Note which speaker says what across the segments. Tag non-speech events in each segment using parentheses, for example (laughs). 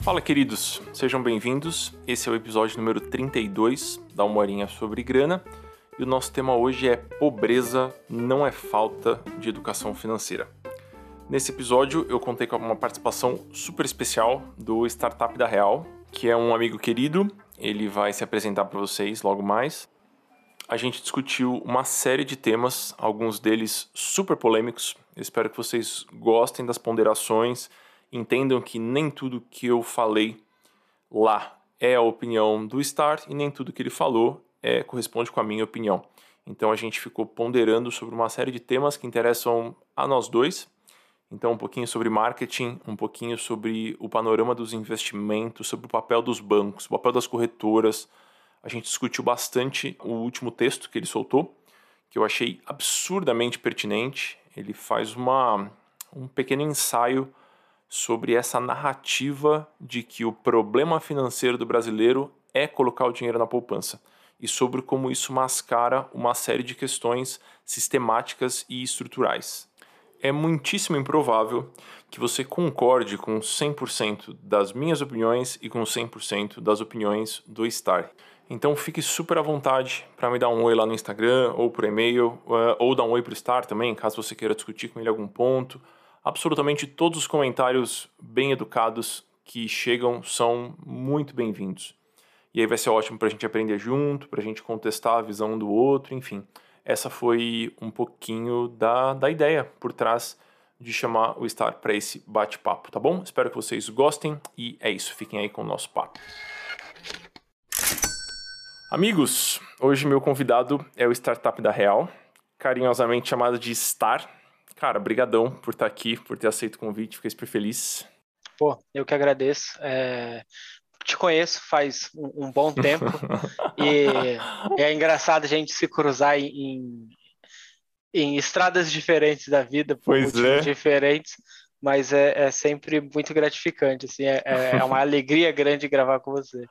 Speaker 1: Fala, queridos, sejam bem-vindos. Esse é o episódio número 32 da Uma Horinha sobre Grana e o nosso tema hoje é Pobreza não é falta de educação financeira. Nesse episódio eu contei com uma participação super especial do Startup da Real, que é um amigo querido, ele vai se apresentar para vocês logo mais. A gente discutiu uma série de temas, alguns deles super polêmicos. Espero que vocês gostem das ponderações entendam que nem tudo que eu falei lá é a opinião do Star e nem tudo que ele falou é, corresponde com a minha opinião. Então a gente ficou ponderando sobre uma série de temas que interessam a nós dois. Então, um pouquinho sobre marketing, um pouquinho sobre o panorama dos investimentos, sobre o papel dos bancos, o papel das corretoras. A gente discutiu bastante o último texto que ele soltou, que eu achei absurdamente pertinente. Ele faz uma, um pequeno ensaio sobre essa narrativa de que o problema financeiro do brasileiro é colocar o dinheiro na poupança e sobre como isso mascara uma série de questões sistemáticas e estruturais. É muitíssimo improvável que você concorde com 100% das minhas opiniões e com 100% das opiniões do Star. Então fique super à vontade para me dar um oi lá no Instagram ou por e-mail, eh, ou dar um oi para o Star também, caso você queira discutir com ele algum ponto absolutamente todos os comentários bem educados que chegam são muito bem-vindos. E aí vai ser ótimo para a gente aprender junto, para a gente contestar a visão do outro, enfim. Essa foi um pouquinho da, da ideia por trás de chamar o Star para esse bate-papo, tá bom? Espero que vocês gostem e é isso, fiquem aí com o nosso papo. Amigos, hoje meu convidado é o Startup da Real, carinhosamente chamado de Star, Cara, brigadão por estar aqui, por ter aceito o convite, fiquei super feliz.
Speaker 2: Pô, eu que agradeço. É... Te conheço faz um, um bom tempo (laughs) e é engraçado a gente se cruzar em, em estradas diferentes da vida, por pois motivos é. diferentes, mas é, é, sempre muito gratificante, assim, é, é, é uma alegria grande gravar com você.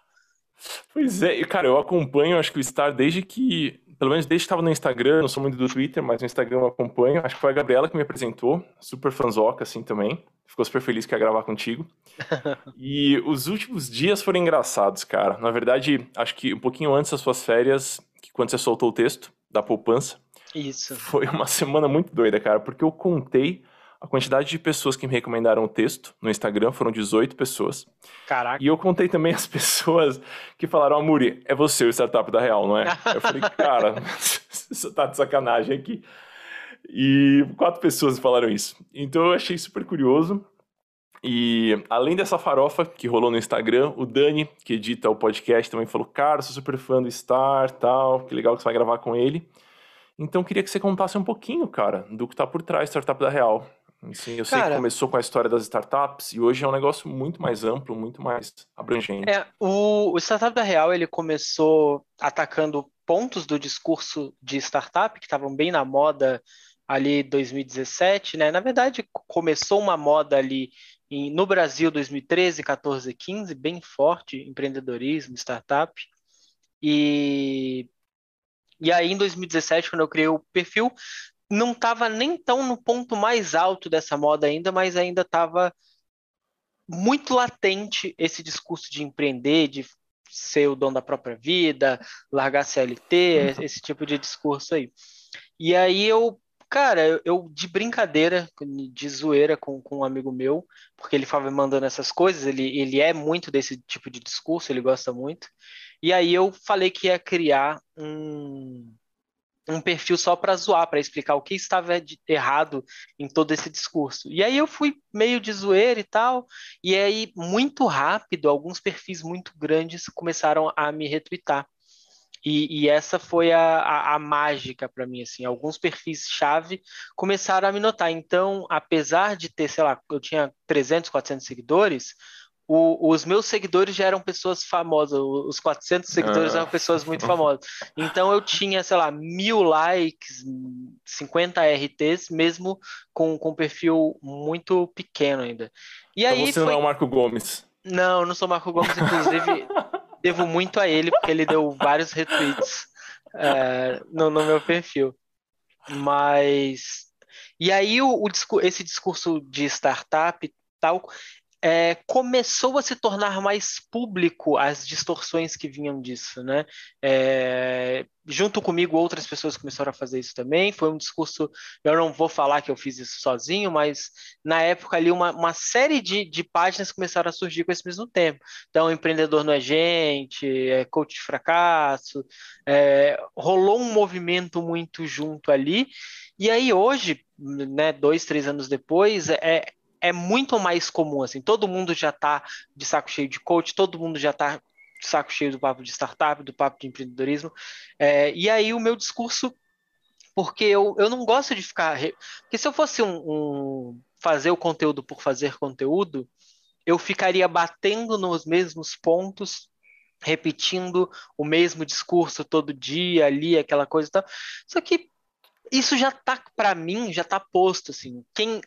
Speaker 1: Pois é, cara, eu acompanho, acho que o Star desde que pelo menos desde que estava no Instagram, não sou muito do Twitter, mas no Instagram eu acompanho. Acho que foi a Gabriela que me apresentou, super fanzoca assim também. Ficou super feliz que ia gravar contigo. (laughs) e os últimos dias foram engraçados, cara. Na verdade, acho que um pouquinho antes das suas férias, que quando você soltou o texto da poupança.
Speaker 2: Isso.
Speaker 1: Foi uma semana muito doida, cara, porque eu contei a quantidade de pessoas que me recomendaram o texto no Instagram foram 18 pessoas.
Speaker 2: Caraca.
Speaker 1: E eu contei também as (laughs) pessoas que falaram: Amuri, é você o startup da Real, não é? eu falei, (laughs) cara, (laughs) você tá de sacanagem aqui. E quatro pessoas falaram isso. Então eu achei super curioso. E além dessa farofa que rolou no Instagram, o Dani, que edita o podcast, também falou: Cara, sou super fã do Star, tal, que legal que você vai gravar com ele. Então queria que você contasse um pouquinho, cara, do que tá por trás do Startup da Real. Sim, eu sei Cara, que começou com a história das startups e hoje é um negócio muito mais amplo, muito mais abrangente.
Speaker 2: É, o, o Startup da Real ele começou atacando pontos do discurso de startup que estavam bem na moda ali 2017, né? Na verdade, começou uma moda ali em, no Brasil 2013, 14, 15, bem forte, empreendedorismo, startup. E e aí, em 2017, quando eu criei o perfil, não estava nem tão no ponto mais alto dessa moda ainda, mas ainda estava muito latente esse discurso de empreender, de ser o dono da própria vida, largar CLT, uhum. esse tipo de discurso aí. E aí eu, cara, eu de brincadeira, de zoeira com, com um amigo meu, porque ele estava me mandando essas coisas, ele, ele é muito desse tipo de discurso, ele gosta muito. E aí eu falei que ia criar um um perfil só para zoar, para explicar o que estava de errado em todo esse discurso. E aí eu fui meio de zoeira e tal, e aí muito rápido alguns perfis muito grandes começaram a me retweetar. E, e essa foi a, a, a mágica para mim, assim, alguns perfis-chave começaram a me notar. Então, apesar de ter, sei lá, eu tinha 300, 400 seguidores, o, os meus seguidores já eram pessoas famosas, os 400 seguidores ah. eram pessoas muito famosas. Então eu tinha, sei lá, mil likes, 50 RTs, mesmo com, com um perfil muito pequeno ainda.
Speaker 1: E então aí você foi... não é o Marco Gomes.
Speaker 2: Não, não sou Marco Gomes, inclusive (laughs) devo muito a ele, porque ele deu vários retweets é, no, no meu perfil. Mas E aí o, o esse discurso de startup tal é, começou a se tornar mais público as distorções que vinham disso, né? É, junto comigo, outras pessoas começaram a fazer isso também. Foi um discurso, eu não vou falar que eu fiz isso sozinho, mas na época ali uma, uma série de, de páginas começaram a surgir com esse mesmo tempo. Então, empreendedor não é gente, é coach de fracasso, é, rolou um movimento muito junto ali. E aí hoje, né, dois, três anos depois, é, é muito mais comum, assim, todo mundo já está de saco cheio de coach, todo mundo já está de saco cheio do papo de startup, do papo de empreendedorismo, é, e aí o meu discurso, porque eu, eu não gosto de ficar, porque se eu fosse um, um fazer o conteúdo por fazer conteúdo, eu ficaria batendo nos mesmos pontos repetindo o mesmo discurso todo dia ali, aquela coisa e tal. Só que isso já tá para mim, já tá posto assim. Quem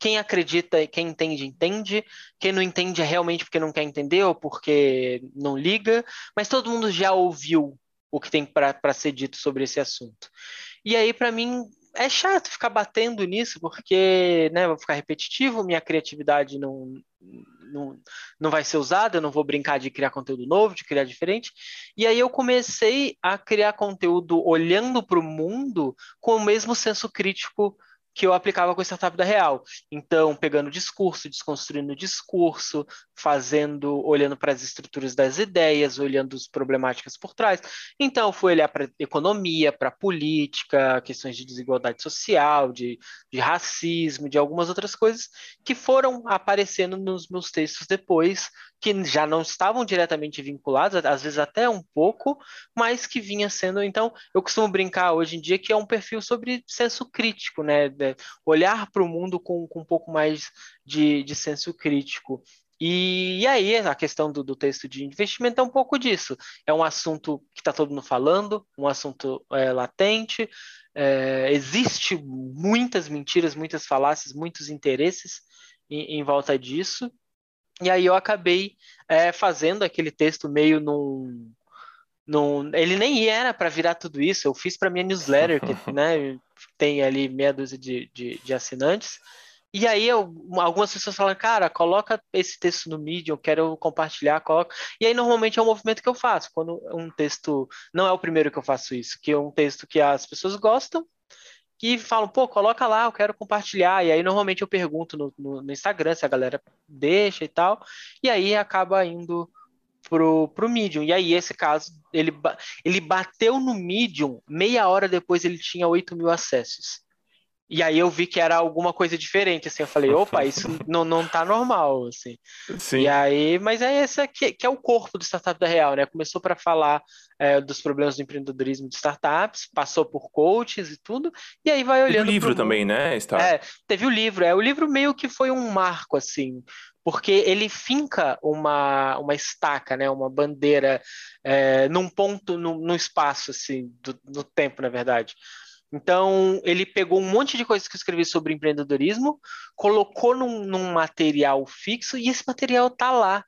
Speaker 2: quem acredita e quem entende, entende. Quem não entende é realmente porque não quer entender ou porque não liga. Mas todo mundo já ouviu o que tem para ser dito sobre esse assunto. E aí, para mim, é chato ficar batendo nisso, porque né, vou ficar repetitivo, minha criatividade não, não, não vai ser usada, eu não vou brincar de criar conteúdo novo, de criar diferente. E aí eu comecei a criar conteúdo olhando para o mundo com o mesmo senso crítico que eu aplicava com a startup da Real. Então, pegando discurso, desconstruindo discurso, fazendo, olhando para as estruturas das ideias, olhando as problemáticas por trás. Então, fui olhar para economia, para política, questões de desigualdade social, de, de racismo, de algumas outras coisas que foram aparecendo nos meus textos depois, que já não estavam diretamente vinculados, às vezes até um pouco, mas que vinha sendo. Então, eu costumo brincar hoje em dia que é um perfil sobre senso crítico, né? Olhar para o mundo com, com, um pouco mais de, de senso crítico. E, e, aí, a questão do, do, texto de investimento é um pouco disso. É um assunto que está todo mundo falando, um assunto é, latente, é, existe muitas mentiras, muitas falácias, muitos interesses em, em volta disso. E aí eu acabei é, fazendo aquele texto meio num, num ele nem era para virar tudo isso. Eu fiz para minha newsletter, que (laughs) né, tem ali meia dúzia de, de, de assinantes. E aí eu, algumas pessoas falam, cara, coloca esse texto no Medium, quero compartilhar, coloca. E aí normalmente é um movimento que eu faço, quando um texto, não é o primeiro que eu faço isso, que é um texto que as pessoas gostam, que falam, pô, coloca lá, eu quero compartilhar. E aí normalmente eu pergunto no, no, no Instagram se a galera deixa e tal. E aí acaba indo pro, pro Medium. E aí, esse caso, ele, ele bateu no Medium, meia hora depois ele tinha 8 mil acessos. E aí eu vi que era alguma coisa diferente, assim, eu falei, opa, (laughs) isso não, não tá normal, assim. Sim. E aí, mas é esse aqui, que é o corpo do Startup da Real, né? Começou para falar é, dos problemas do empreendedorismo de startups, passou por coaches e tudo, e aí vai olhando...
Speaker 1: Teve o livro também, né?
Speaker 2: Star... É, teve o livro, é, o livro meio que foi um marco, assim, porque ele finca uma, uma estaca, né, uma bandeira é, num ponto, num, num espaço, assim, do, do tempo, na verdade. Então, ele pegou um monte de coisas que eu escrevi sobre empreendedorismo, colocou num, num material fixo e esse material tá lá,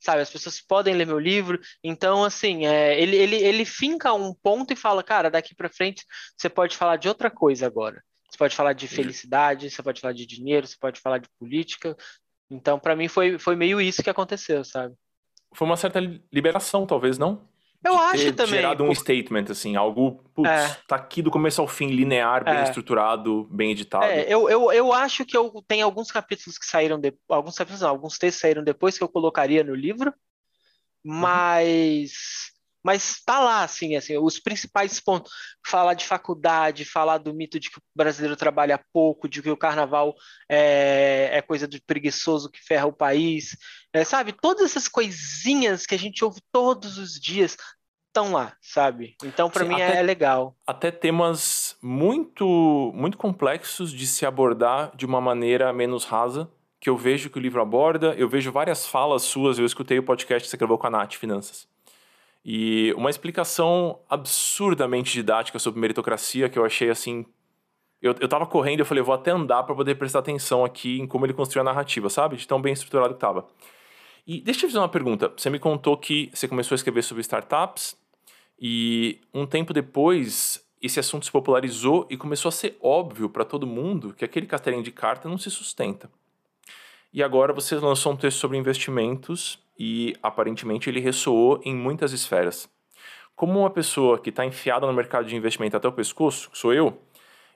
Speaker 2: sabe? As pessoas podem ler meu livro. Então, assim, é, ele, ele, ele finca um ponto e fala, cara, daqui para frente você pode falar de outra coisa agora. Você pode falar de felicidade, você pode falar de dinheiro, você pode falar de política. Então, para mim, foi, foi meio isso que aconteceu, sabe?
Speaker 1: Foi uma certa liberação, talvez, não?
Speaker 2: Eu acho também.
Speaker 1: gerado um statement, assim, algo, putz, é. tá aqui do começo ao fim, linear, bem é. estruturado, bem editado.
Speaker 2: É, eu, eu, eu acho que eu tenho alguns capítulos que saíram, de, alguns capítulos não, alguns textos saíram depois que eu colocaria no livro, uhum. mas mas tá lá, assim, assim, os principais pontos, falar de faculdade, falar do mito de que o brasileiro trabalha pouco, de que o carnaval é, é coisa de preguiçoso que ferra o país, é, sabe? Todas essas coisinhas que a gente ouve todos os dias estão lá, sabe? Então, para mim, até, é legal.
Speaker 1: Até temas muito, muito complexos de se abordar de uma maneira menos rasa, que eu vejo que o livro aborda, eu vejo várias falas suas, eu escutei o podcast que você gravou com a Nath Finanças. E uma explicação absurdamente didática sobre meritocracia que eu achei assim. Eu, eu tava correndo e eu falei, vou até andar para poder prestar atenção aqui em como ele construiu a narrativa, sabe? De tão bem estruturado que tava. E deixa eu te fazer uma pergunta. Você me contou que você começou a escrever sobre startups e um tempo depois esse assunto se popularizou e começou a ser óbvio para todo mundo que aquele castelinho de carta não se sustenta. E agora você lançou um texto sobre investimentos e aparentemente ele ressoou em muitas esferas. Como uma pessoa que está enfiada no mercado de investimento até o pescoço, que sou eu,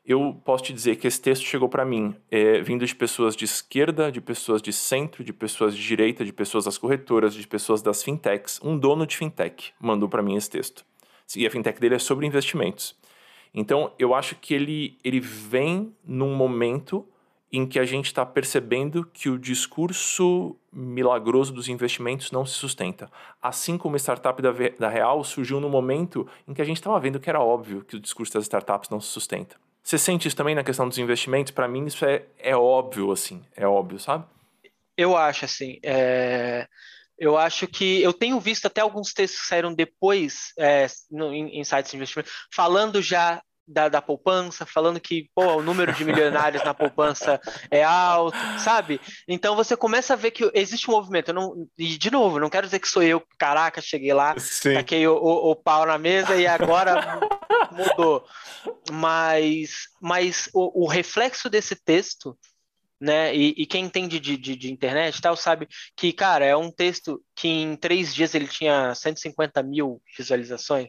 Speaker 1: eu posso te dizer que esse texto chegou para mim é, vindo de pessoas de esquerda, de pessoas de centro, de pessoas de direita, de pessoas das corretoras, de pessoas das fintechs. Um dono de fintech mandou para mim esse texto. E a fintech dele é sobre investimentos. Então, eu acho que ele, ele vem num momento em que a gente está percebendo que o discurso milagroso dos investimentos não se sustenta. Assim como a startup da, da Real surgiu no momento em que a gente estava vendo que era óbvio que o discurso das startups não se sustenta. Você sente isso também na questão dos investimentos? Para mim, isso é, é óbvio, assim. É óbvio, sabe?
Speaker 2: Eu acho, assim. É... Eu acho que eu tenho visto até alguns textos que saíram depois é, no, em, em sites de investimento, falando já da, da poupança, falando que pô, o número de milionários na poupança é alto, sabe? Então você começa a ver que existe um movimento. Não, e, de novo, não quero dizer que sou eu, caraca, cheguei lá, Sim. taquei o, o, o pau na mesa e agora mudou. Mas, mas o, o reflexo desse texto né? E, e, quem entende de, de, de, internet tal sabe que, cara, é um texto que em três dias ele tinha 150 mil visualizações.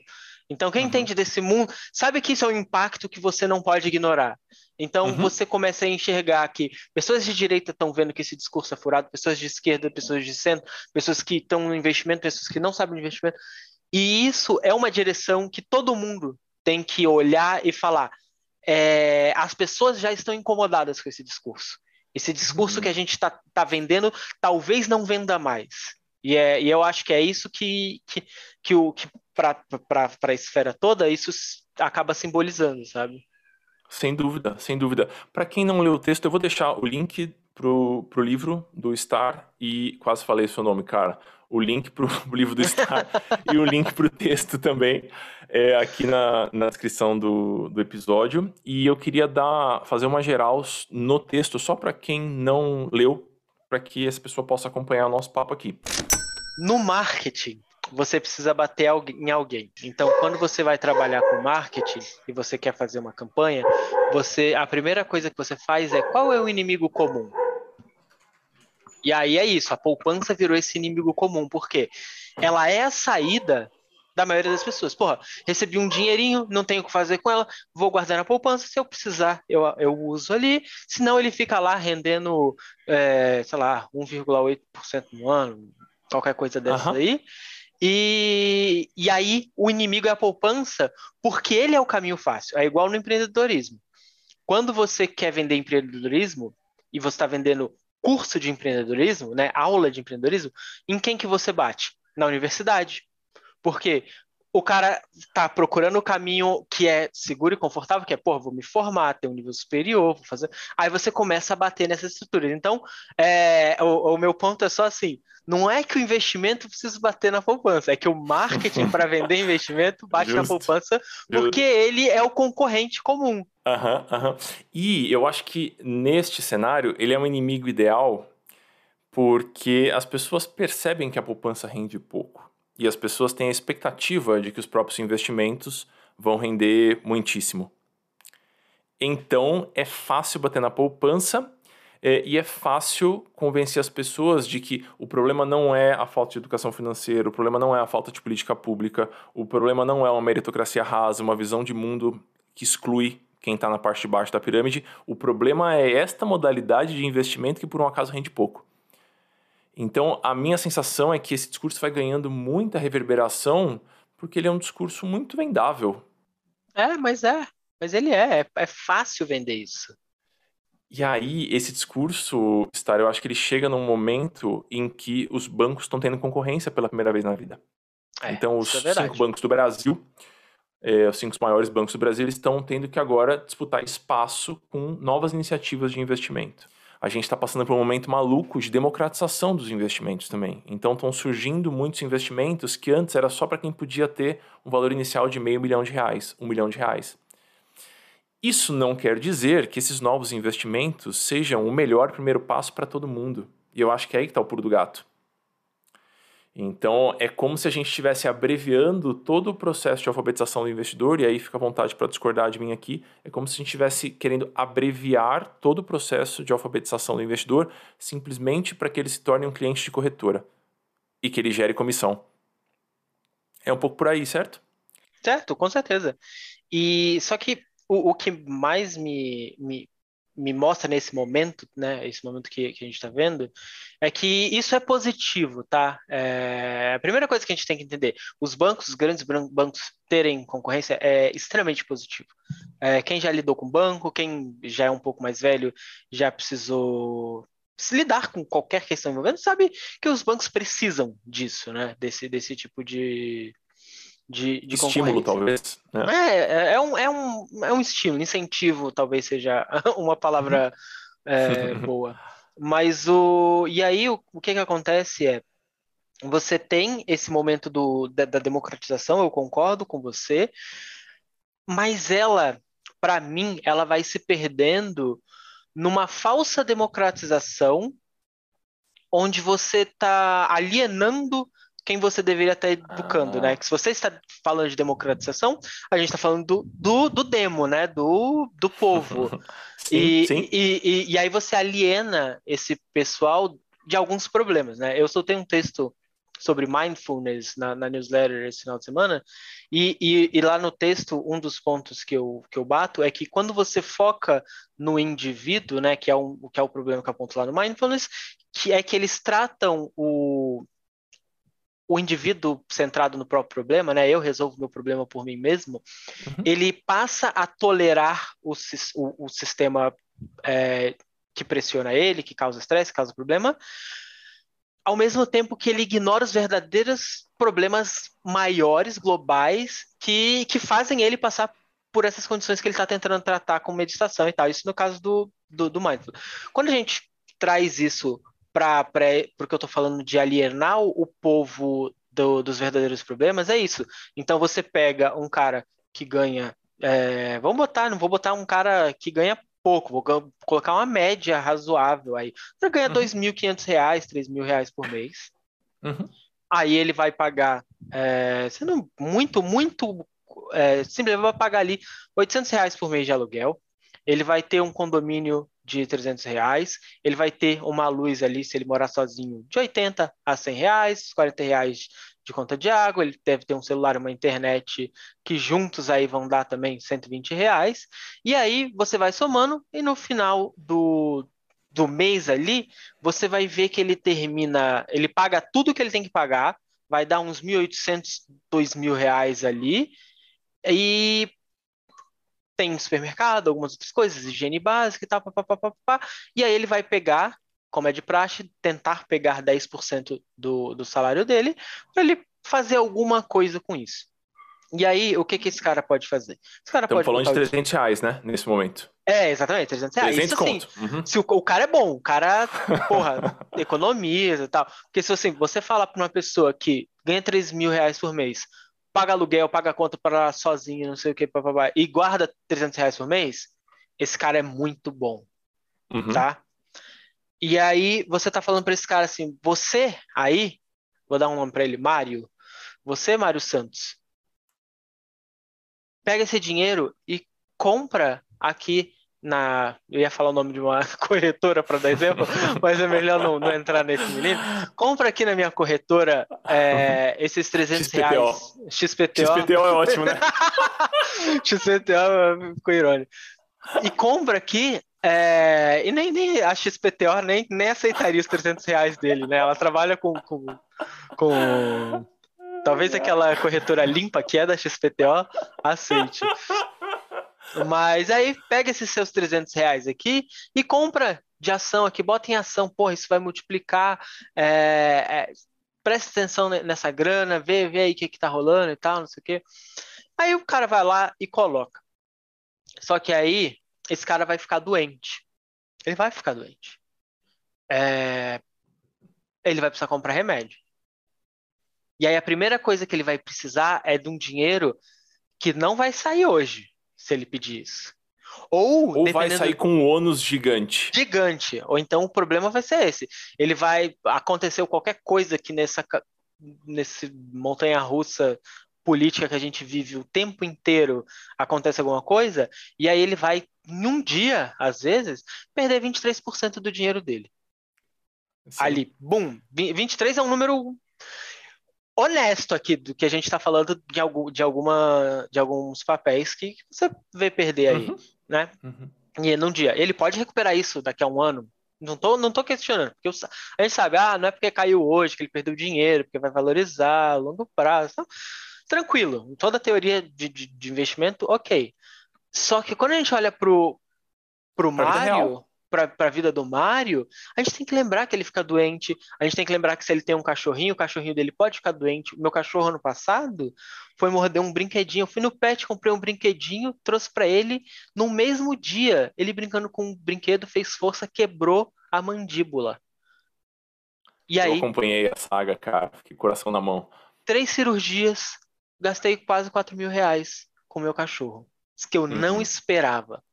Speaker 2: Então, quem uhum. entende desse mundo sabe que isso é um impacto que você não pode ignorar. Então, uhum. você começa a enxergar que pessoas de direita estão vendo que esse discurso é furado, pessoas de esquerda, pessoas de centro, pessoas que estão no investimento, pessoas que não sabem de investimento. E isso é uma direção que todo mundo tem que olhar e falar. É, as pessoas já estão incomodadas com esse discurso. Esse discurso uhum. que a gente está tá vendendo talvez não venda mais. E, é, e eu acho que é isso que, que, que, o, que para a esfera toda, isso acaba simbolizando, sabe?
Speaker 1: Sem dúvida, sem dúvida. Para quem não leu o texto, eu vou deixar o link pro, pro livro do Star e quase falei seu nome, cara. O link pro (laughs) livro do Star e o link pro texto também é aqui na, na descrição do, do episódio. E eu queria dar fazer uma geral no texto só para quem não leu, para que essa pessoa possa acompanhar o nosso papo aqui.
Speaker 2: No marketing, você precisa bater em alguém. Então, quando você vai trabalhar com marketing e você quer fazer uma campanha, você a primeira coisa que você faz é qual é o inimigo comum? E aí é isso, a poupança virou esse inimigo comum, porque ela é a saída da maioria das pessoas. Porra, recebi um dinheirinho, não tenho o que fazer com ela, vou guardar na poupança, se eu precisar, eu, eu uso ali, senão ele fica lá rendendo, é, sei lá, 1,8% no ano, qualquer coisa dessa uhum. aí. E, e aí o inimigo é a poupança, porque ele é o caminho fácil. É igual no empreendedorismo. Quando você quer vender empreendedorismo e você está vendendo curso de empreendedorismo, né, aula de empreendedorismo, em quem que você bate? Na universidade. Porque o cara tá procurando o caminho que é seguro e confortável, que é, pô, vou me formar, ter um nível superior, vou fazer. Aí você começa a bater nessas estruturas. Então, é, o, o, meu ponto é só assim: não é que o investimento precisa bater na poupança, é que o marketing (laughs) para vender investimento bate Justo. na poupança, porque Justo. ele é o concorrente comum.
Speaker 1: Aham, uhum, aham. Uhum. E eu acho que neste cenário ele é um inimigo ideal porque as pessoas percebem que a poupança rende pouco e as pessoas têm a expectativa de que os próprios investimentos vão render muitíssimo. Então é fácil bater na poupança é, e é fácil convencer as pessoas de que o problema não é a falta de educação financeira, o problema não é a falta de política pública, o problema não é uma meritocracia rasa, uma visão de mundo que exclui quem está na parte de baixo da pirâmide. O problema é esta modalidade de investimento que por um acaso rende pouco. Então, a minha sensação é que esse discurso vai ganhando muita reverberação porque ele é um discurso muito vendável.
Speaker 2: É, mas é. Mas ele é. É, é fácil vender isso.
Speaker 1: E aí, esse discurso, Star, eu acho que ele chega num momento em que os bancos estão tendo concorrência pela primeira vez na vida. É, então, os é cinco bancos do Brasil, é, os cinco maiores bancos do Brasil, eles estão tendo que agora disputar espaço com novas iniciativas de investimento a gente está passando por um momento maluco de democratização dos investimentos também. Então estão surgindo muitos investimentos que antes era só para quem podia ter um valor inicial de meio milhão de reais, um milhão de reais. Isso não quer dizer que esses novos investimentos sejam o melhor primeiro passo para todo mundo. E eu acho que é aí que está o pulo do gato. Então, é como se a gente estivesse abreviando todo o processo de alfabetização do investidor, e aí fica à vontade para discordar de mim aqui, é como se a gente estivesse querendo abreviar todo o processo de alfabetização do investidor simplesmente para que ele se torne um cliente de corretora e que ele gere comissão. É um pouco por aí, certo?
Speaker 2: Certo, com certeza. E só que o, o que mais me, me, me mostra nesse momento, né, esse momento que, que a gente está vendo, é que isso é positivo, tá? É, a primeira coisa que a gente tem que entender, os bancos, os grandes bancos terem concorrência é extremamente positivo. É, quem já lidou com banco, quem já é um pouco mais velho, já precisou se lidar com qualquer questão envolvendo, sabe que os bancos precisam disso, né? Desse, desse tipo de, de, de
Speaker 1: estímulo, talvez.
Speaker 2: Né? É, é, é, um, é, um, é um estímulo, incentivo talvez seja (laughs) uma palavra é, (laughs) boa. Mas o. E aí o, o que, que acontece é. Você tem esse momento do, da, da democratização, eu concordo com você, mas ela, para mim, ela vai se perdendo numa falsa democratização, onde você está alienando quem você deveria estar educando, ah. né? Que se você está falando de democratização, a gente está falando do, do, do, demo, né? Do, do povo. (laughs) sim, e, sim. E, e, e, aí você aliena esse pessoal de alguns problemas, né? Eu soltei um texto sobre mindfulness na, na newsletter esse final de semana, e, e, e, lá no texto, um dos pontos que eu, que eu bato é que quando você foca no indivíduo, né, que é, um, que é o problema que eu aponto lá no mindfulness, que é que eles tratam o, o indivíduo centrado no próprio problema, né, eu resolvo meu problema por mim mesmo, uhum. ele passa a tolerar o, o, o sistema é, que pressiona ele, que causa estresse, causa problema, ao mesmo tempo que ele ignora os verdadeiros problemas maiores, globais, que, que fazem ele passar por essas condições que ele está tentando tratar com meditação e tal. Isso no caso do, do, do Mindful. Quando a gente traz isso para o que eu estou falando de alienar o povo do, dos verdadeiros problemas, é isso. Então você pega um cara que ganha. É, vamos botar, não vou botar um cara que ganha pouco, vou colocar uma média razoável aí. Você ganha uhum. R$ 2.500, R$ 3.000 por mês. Uhum. Aí ele vai pagar, é, sendo muito, muito é, simples, ele vai pagar ali 800 reais por mês de aluguel. Ele vai ter um condomínio de 300 reais. Ele vai ter uma luz ali, se ele morar sozinho, de 80 a 100 reais, 40 reais de conta de água, ele deve ter um celular, uma internet que juntos aí vão dar também 120 reais. E aí você vai somando e no final do, do mês ali, você vai ver que ele termina, ele paga tudo que ele tem que pagar, vai dar uns 1.800, 2.000 reais ali, e tem supermercado, algumas outras coisas, higiene básica e tal, pá, pá, pá, pá, e aí ele vai pegar como é de praxe, tentar pegar 10% do, do salário dele para ele fazer alguma coisa com isso. E aí, o que, que esse cara pode fazer? Esse cara
Speaker 1: Estamos falando de 300 reais, né? Nesse momento.
Speaker 2: É, exatamente, 300 reais. 300 isso, assim, uhum. se o, o, cara é bom, o cara, (laughs) porra, economiza e tal. Porque se assim, você falar para uma pessoa que ganha 3 mil reais por mês, paga aluguel, paga conta para sozinho, não sei o que, papapá, e guarda 300 reais por mês, esse cara é muito bom, uhum. tá? E aí você tá falando para esse cara assim, você aí, vou dar um nome para ele, Mário, você, Mário Santos, pega esse dinheiro e compra aqui na. Eu ia falar o nome de uma (laughs) corretora para dar exemplo, (laughs) mas é melhor não, não, entrar nesse menino. Compra aqui na minha corretora é, (laughs) esses 300 XPTO. reais. XPTO.
Speaker 1: XPTO é ótimo, né?
Speaker 2: XPTO ficou irônico. E compra aqui é, e nem, nem a XPTO nem, nem aceitaria os 300 reais dele, né? Ela trabalha com, com, com talvez aquela corretora limpa que é da XPTO aceite. Mas aí pega esses seus 300 reais aqui e compra de ação aqui, bota em ação, porra, isso vai multiplicar. É, é, presta atenção nessa grana, vê, vê aí o que, que tá rolando e tal, não sei o quê. Aí o cara vai lá e coloca. Só que aí esse cara vai ficar doente. Ele vai ficar doente. É... Ele vai precisar comprar remédio. E aí a primeira coisa que ele vai precisar é de um dinheiro que não vai sair hoje, se ele pedir isso. Ou,
Speaker 1: Ou vai sair com um ônus gigante.
Speaker 2: Gigante. Ou então o problema vai ser esse. Ele vai. Aconteceu qualquer coisa que nessa nesse montanha-russa política que a gente vive o tempo inteiro acontece alguma coisa, e aí ele vai, em um dia, às vezes, perder 23% do dinheiro dele. Sim. Ali, bum, 23 é um número honesto aqui do que a gente está falando de, algum, de, alguma, de alguns papéis que você vê perder aí, uhum. né? Uhum. E num dia. Ele pode recuperar isso daqui a um ano. Não tô, não tô questionando. Porque eu, a gente sabe, ah, não é porque caiu hoje que ele perdeu dinheiro, porque vai valorizar a longo prazo. Então, tranquilo. Toda teoria de, de, de investimento, ok. Só que quando a gente olha pro, pro Mário, para a vida do Mário, a gente tem que lembrar que ele fica doente, a gente tem que lembrar que se ele tem um cachorrinho, o cachorrinho dele pode ficar doente. O meu cachorro ano passado foi morder um brinquedinho. Eu fui no pet, comprei um brinquedinho, trouxe para ele. No mesmo dia, ele brincando com o brinquedo, fez força, quebrou a mandíbula.
Speaker 1: E Eu aí, acompanhei a saga, cara, fiquei coração na mão.
Speaker 2: Três cirurgias, gastei quase 4 mil reais com o meu cachorro. Que eu uhum. não esperava.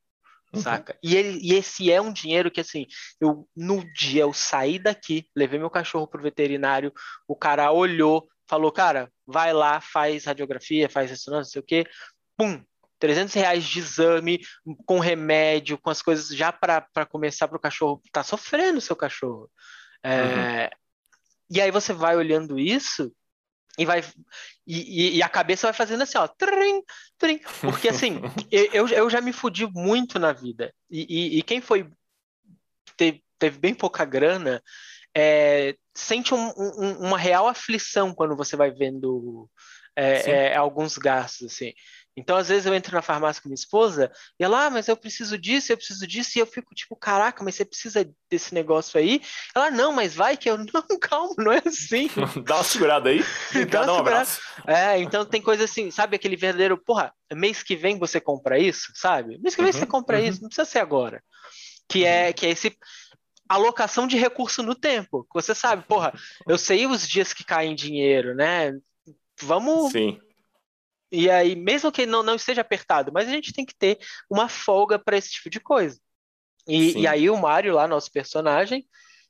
Speaker 2: Uhum. Saca? E, ele, e esse é um dinheiro que, assim, eu no dia eu saí daqui, levei meu cachorro pro veterinário, o cara olhou, falou, cara, vai lá, faz radiografia, faz ressonância, não sei o quê, pum, 300 reais de exame, com remédio, com as coisas já para começar para o cachorro, tá sofrendo o seu cachorro. É, uhum. E aí você vai olhando isso e vai e, e, a cabeça vai fazendo assim, ó, trim, trim, porque assim, (laughs) eu, eu já me fudi muito na vida, e, e, e quem foi, teve, teve, bem pouca grana, é, sente um, um, uma real aflição quando você vai vendo é, é, alguns gastos, assim, então, às vezes, eu entro na farmácia com minha esposa e ela, ah, mas eu preciso disso, eu preciso disso, e eu fico tipo, caraca, mas você precisa desse negócio aí? Ela, não, mas vai que eu, (laughs) não, calma, não é assim. (laughs)
Speaker 1: dá uma segurada aí, (laughs) dá uma um abraço.
Speaker 2: É, então tem coisa assim, sabe, aquele verdadeiro, porra, mês que vem você compra isso, sabe? Mês que vem uhum, você compra uhum. isso, não precisa ser agora. Que é, uhum. que é esse alocação de recurso no tempo. Você sabe, porra, eu sei os dias que caem dinheiro, né? Vamos Sim. E aí, mesmo que não, não esteja apertado, mas a gente tem que ter uma folga para esse tipo de coisa. E, e, aí o Mario, lá, nosso personagem,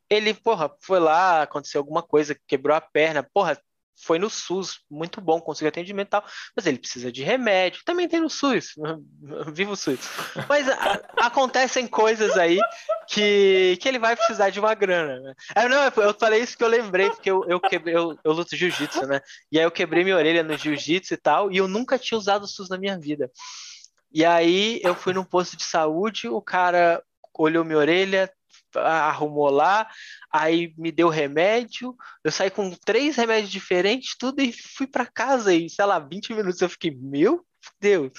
Speaker 2: ele, porra, foi lá, aconteceu alguma coisa, quebrou a perna, porra, foi no SUS, muito bom, conseguiu atendimento e tal, mas ele precisa de remédio, também tem no SUS, (laughs) viva o SUS. Mas a, acontecem coisas aí que, que ele vai precisar de uma grana, né? É, não, eu falei isso que eu lembrei, porque eu, eu, quebrei, eu, eu luto jiu-jitsu, né? E aí eu quebrei minha orelha no jiu-jitsu e tal, e eu nunca tinha usado o SUS na minha vida. E aí eu fui num posto de saúde, o cara olhou minha orelha, arrumou lá, aí me deu remédio, eu saí com três remédios diferentes, tudo, e fui para casa, e sei lá, 20 minutos eu fiquei, meu Deus.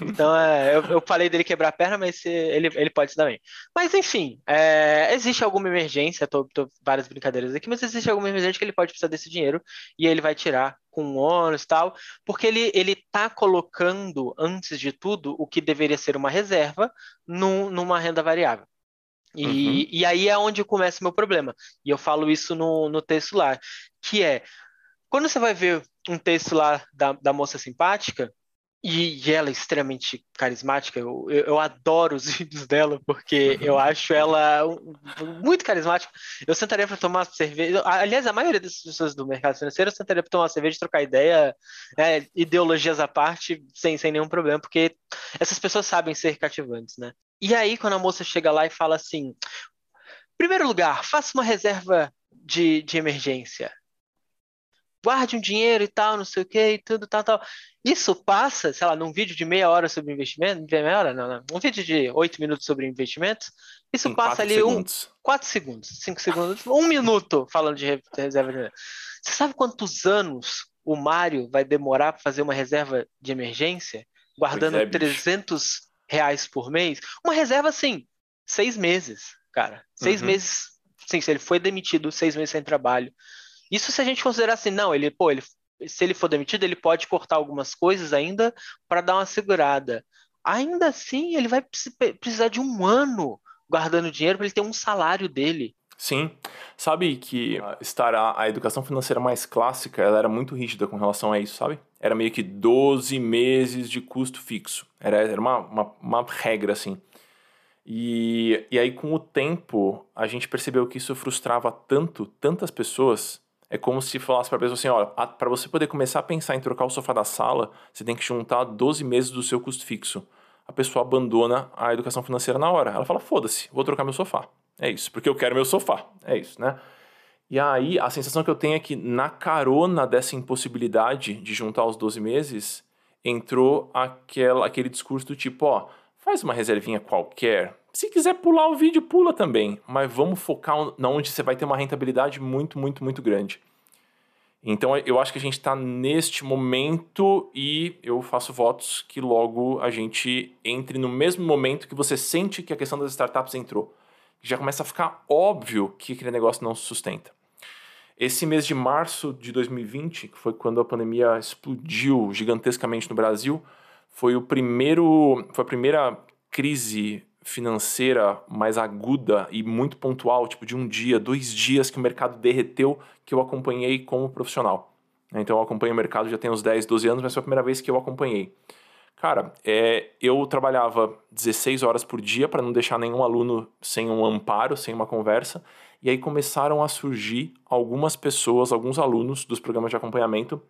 Speaker 2: Então, é, eu, eu, falei dele quebrar a perna, mas ele, ele pode também. Mas, enfim, é, existe alguma emergência, tô, tô, várias brincadeiras aqui, mas existe alguma emergência que ele pode precisar desse dinheiro e ele vai tirar com um ônus e tal, porque ele, ele tá colocando, antes de tudo, o que deveria ser uma reserva num, numa renda variável. E, uhum. e aí é onde começa o meu problema. E eu falo isso no, no texto lá, que é, quando você vai ver um texto lá da, da moça simpática, e, e ela é extremamente carismática, eu, eu, eu, adoro os (laughs) vídeos dela, porque eu acho ela muito carismática. Eu sentaria para tomar cerveja. Aliás, a maioria das pessoas do mercado financeiro eu sentaria para tomar cerveja, trocar ideia, né, ideologias à parte, sem, sem nenhum problema, porque essas pessoas sabem ser cativantes, né? E aí, quando a moça chega lá e fala assim: primeiro lugar, faça uma reserva de, de emergência. Guarde um dinheiro e tal, não sei o que, e tudo, tal, tal. Isso passa, sei lá, num vídeo de meia hora sobre investimento, meia hora, não, não, um vídeo de oito minutos sobre investimentos, isso em passa ali segundos. um, quatro segundos, cinco segundos, um minuto falando de reserva de emergência. Você sabe quantos anos o Mário vai demorar para fazer uma reserva de emergência? Guardando é, 300 reais por mês, uma reserva assim, seis meses, cara. Seis uhum. meses, sim, se ele foi demitido, seis meses sem trabalho. Isso se a gente considerar assim, não, ele, pô, ele, se ele for demitido, ele pode cortar algumas coisas ainda para dar uma segurada. Ainda assim, ele vai precisar de um ano guardando dinheiro para ele ter um salário dele.
Speaker 1: Sim. Sabe que estar a, a, educação financeira mais clássica, ela era muito rígida com relação a isso, sabe? Era meio que 12 meses de custo fixo. Era, era uma, uma, uma regra, assim. E, e aí, com o tempo, a gente percebeu que isso frustrava tanto, tantas pessoas. É como se falasse para a pessoa assim: olha, para você poder começar a pensar em trocar o sofá da sala, você tem que juntar 12 meses do seu custo fixo. A pessoa abandona a educação financeira na hora. Ela fala: foda-se, vou trocar meu sofá. É isso, porque eu quero meu sofá. É isso, né? E aí, a sensação que eu tenho é que na carona dessa impossibilidade de juntar os 12 meses, entrou aquela, aquele discurso do tipo: ó, faz uma reservinha qualquer. Se quiser pular o vídeo, pula também. Mas vamos focar na onde você vai ter uma rentabilidade muito, muito, muito grande. Então eu acho que a gente está neste momento e eu faço votos que logo a gente entre no mesmo momento que você sente que a questão das startups entrou. Já começa a ficar óbvio que aquele negócio não se sustenta. Esse mês de março de 2020, que foi quando a pandemia explodiu gigantescamente no Brasil, foi o primeiro, foi a primeira crise financeira mais aguda e muito pontual, tipo de um dia, dois dias que o mercado derreteu, que eu acompanhei como profissional. Então eu acompanho o mercado já tem uns 10, 12 anos, mas foi a primeira vez que eu acompanhei. Cara, é, eu trabalhava 16 horas por dia para não deixar nenhum aluno sem um amparo, sem uma conversa, e aí começaram a surgir algumas pessoas, alguns alunos dos programas de acompanhamento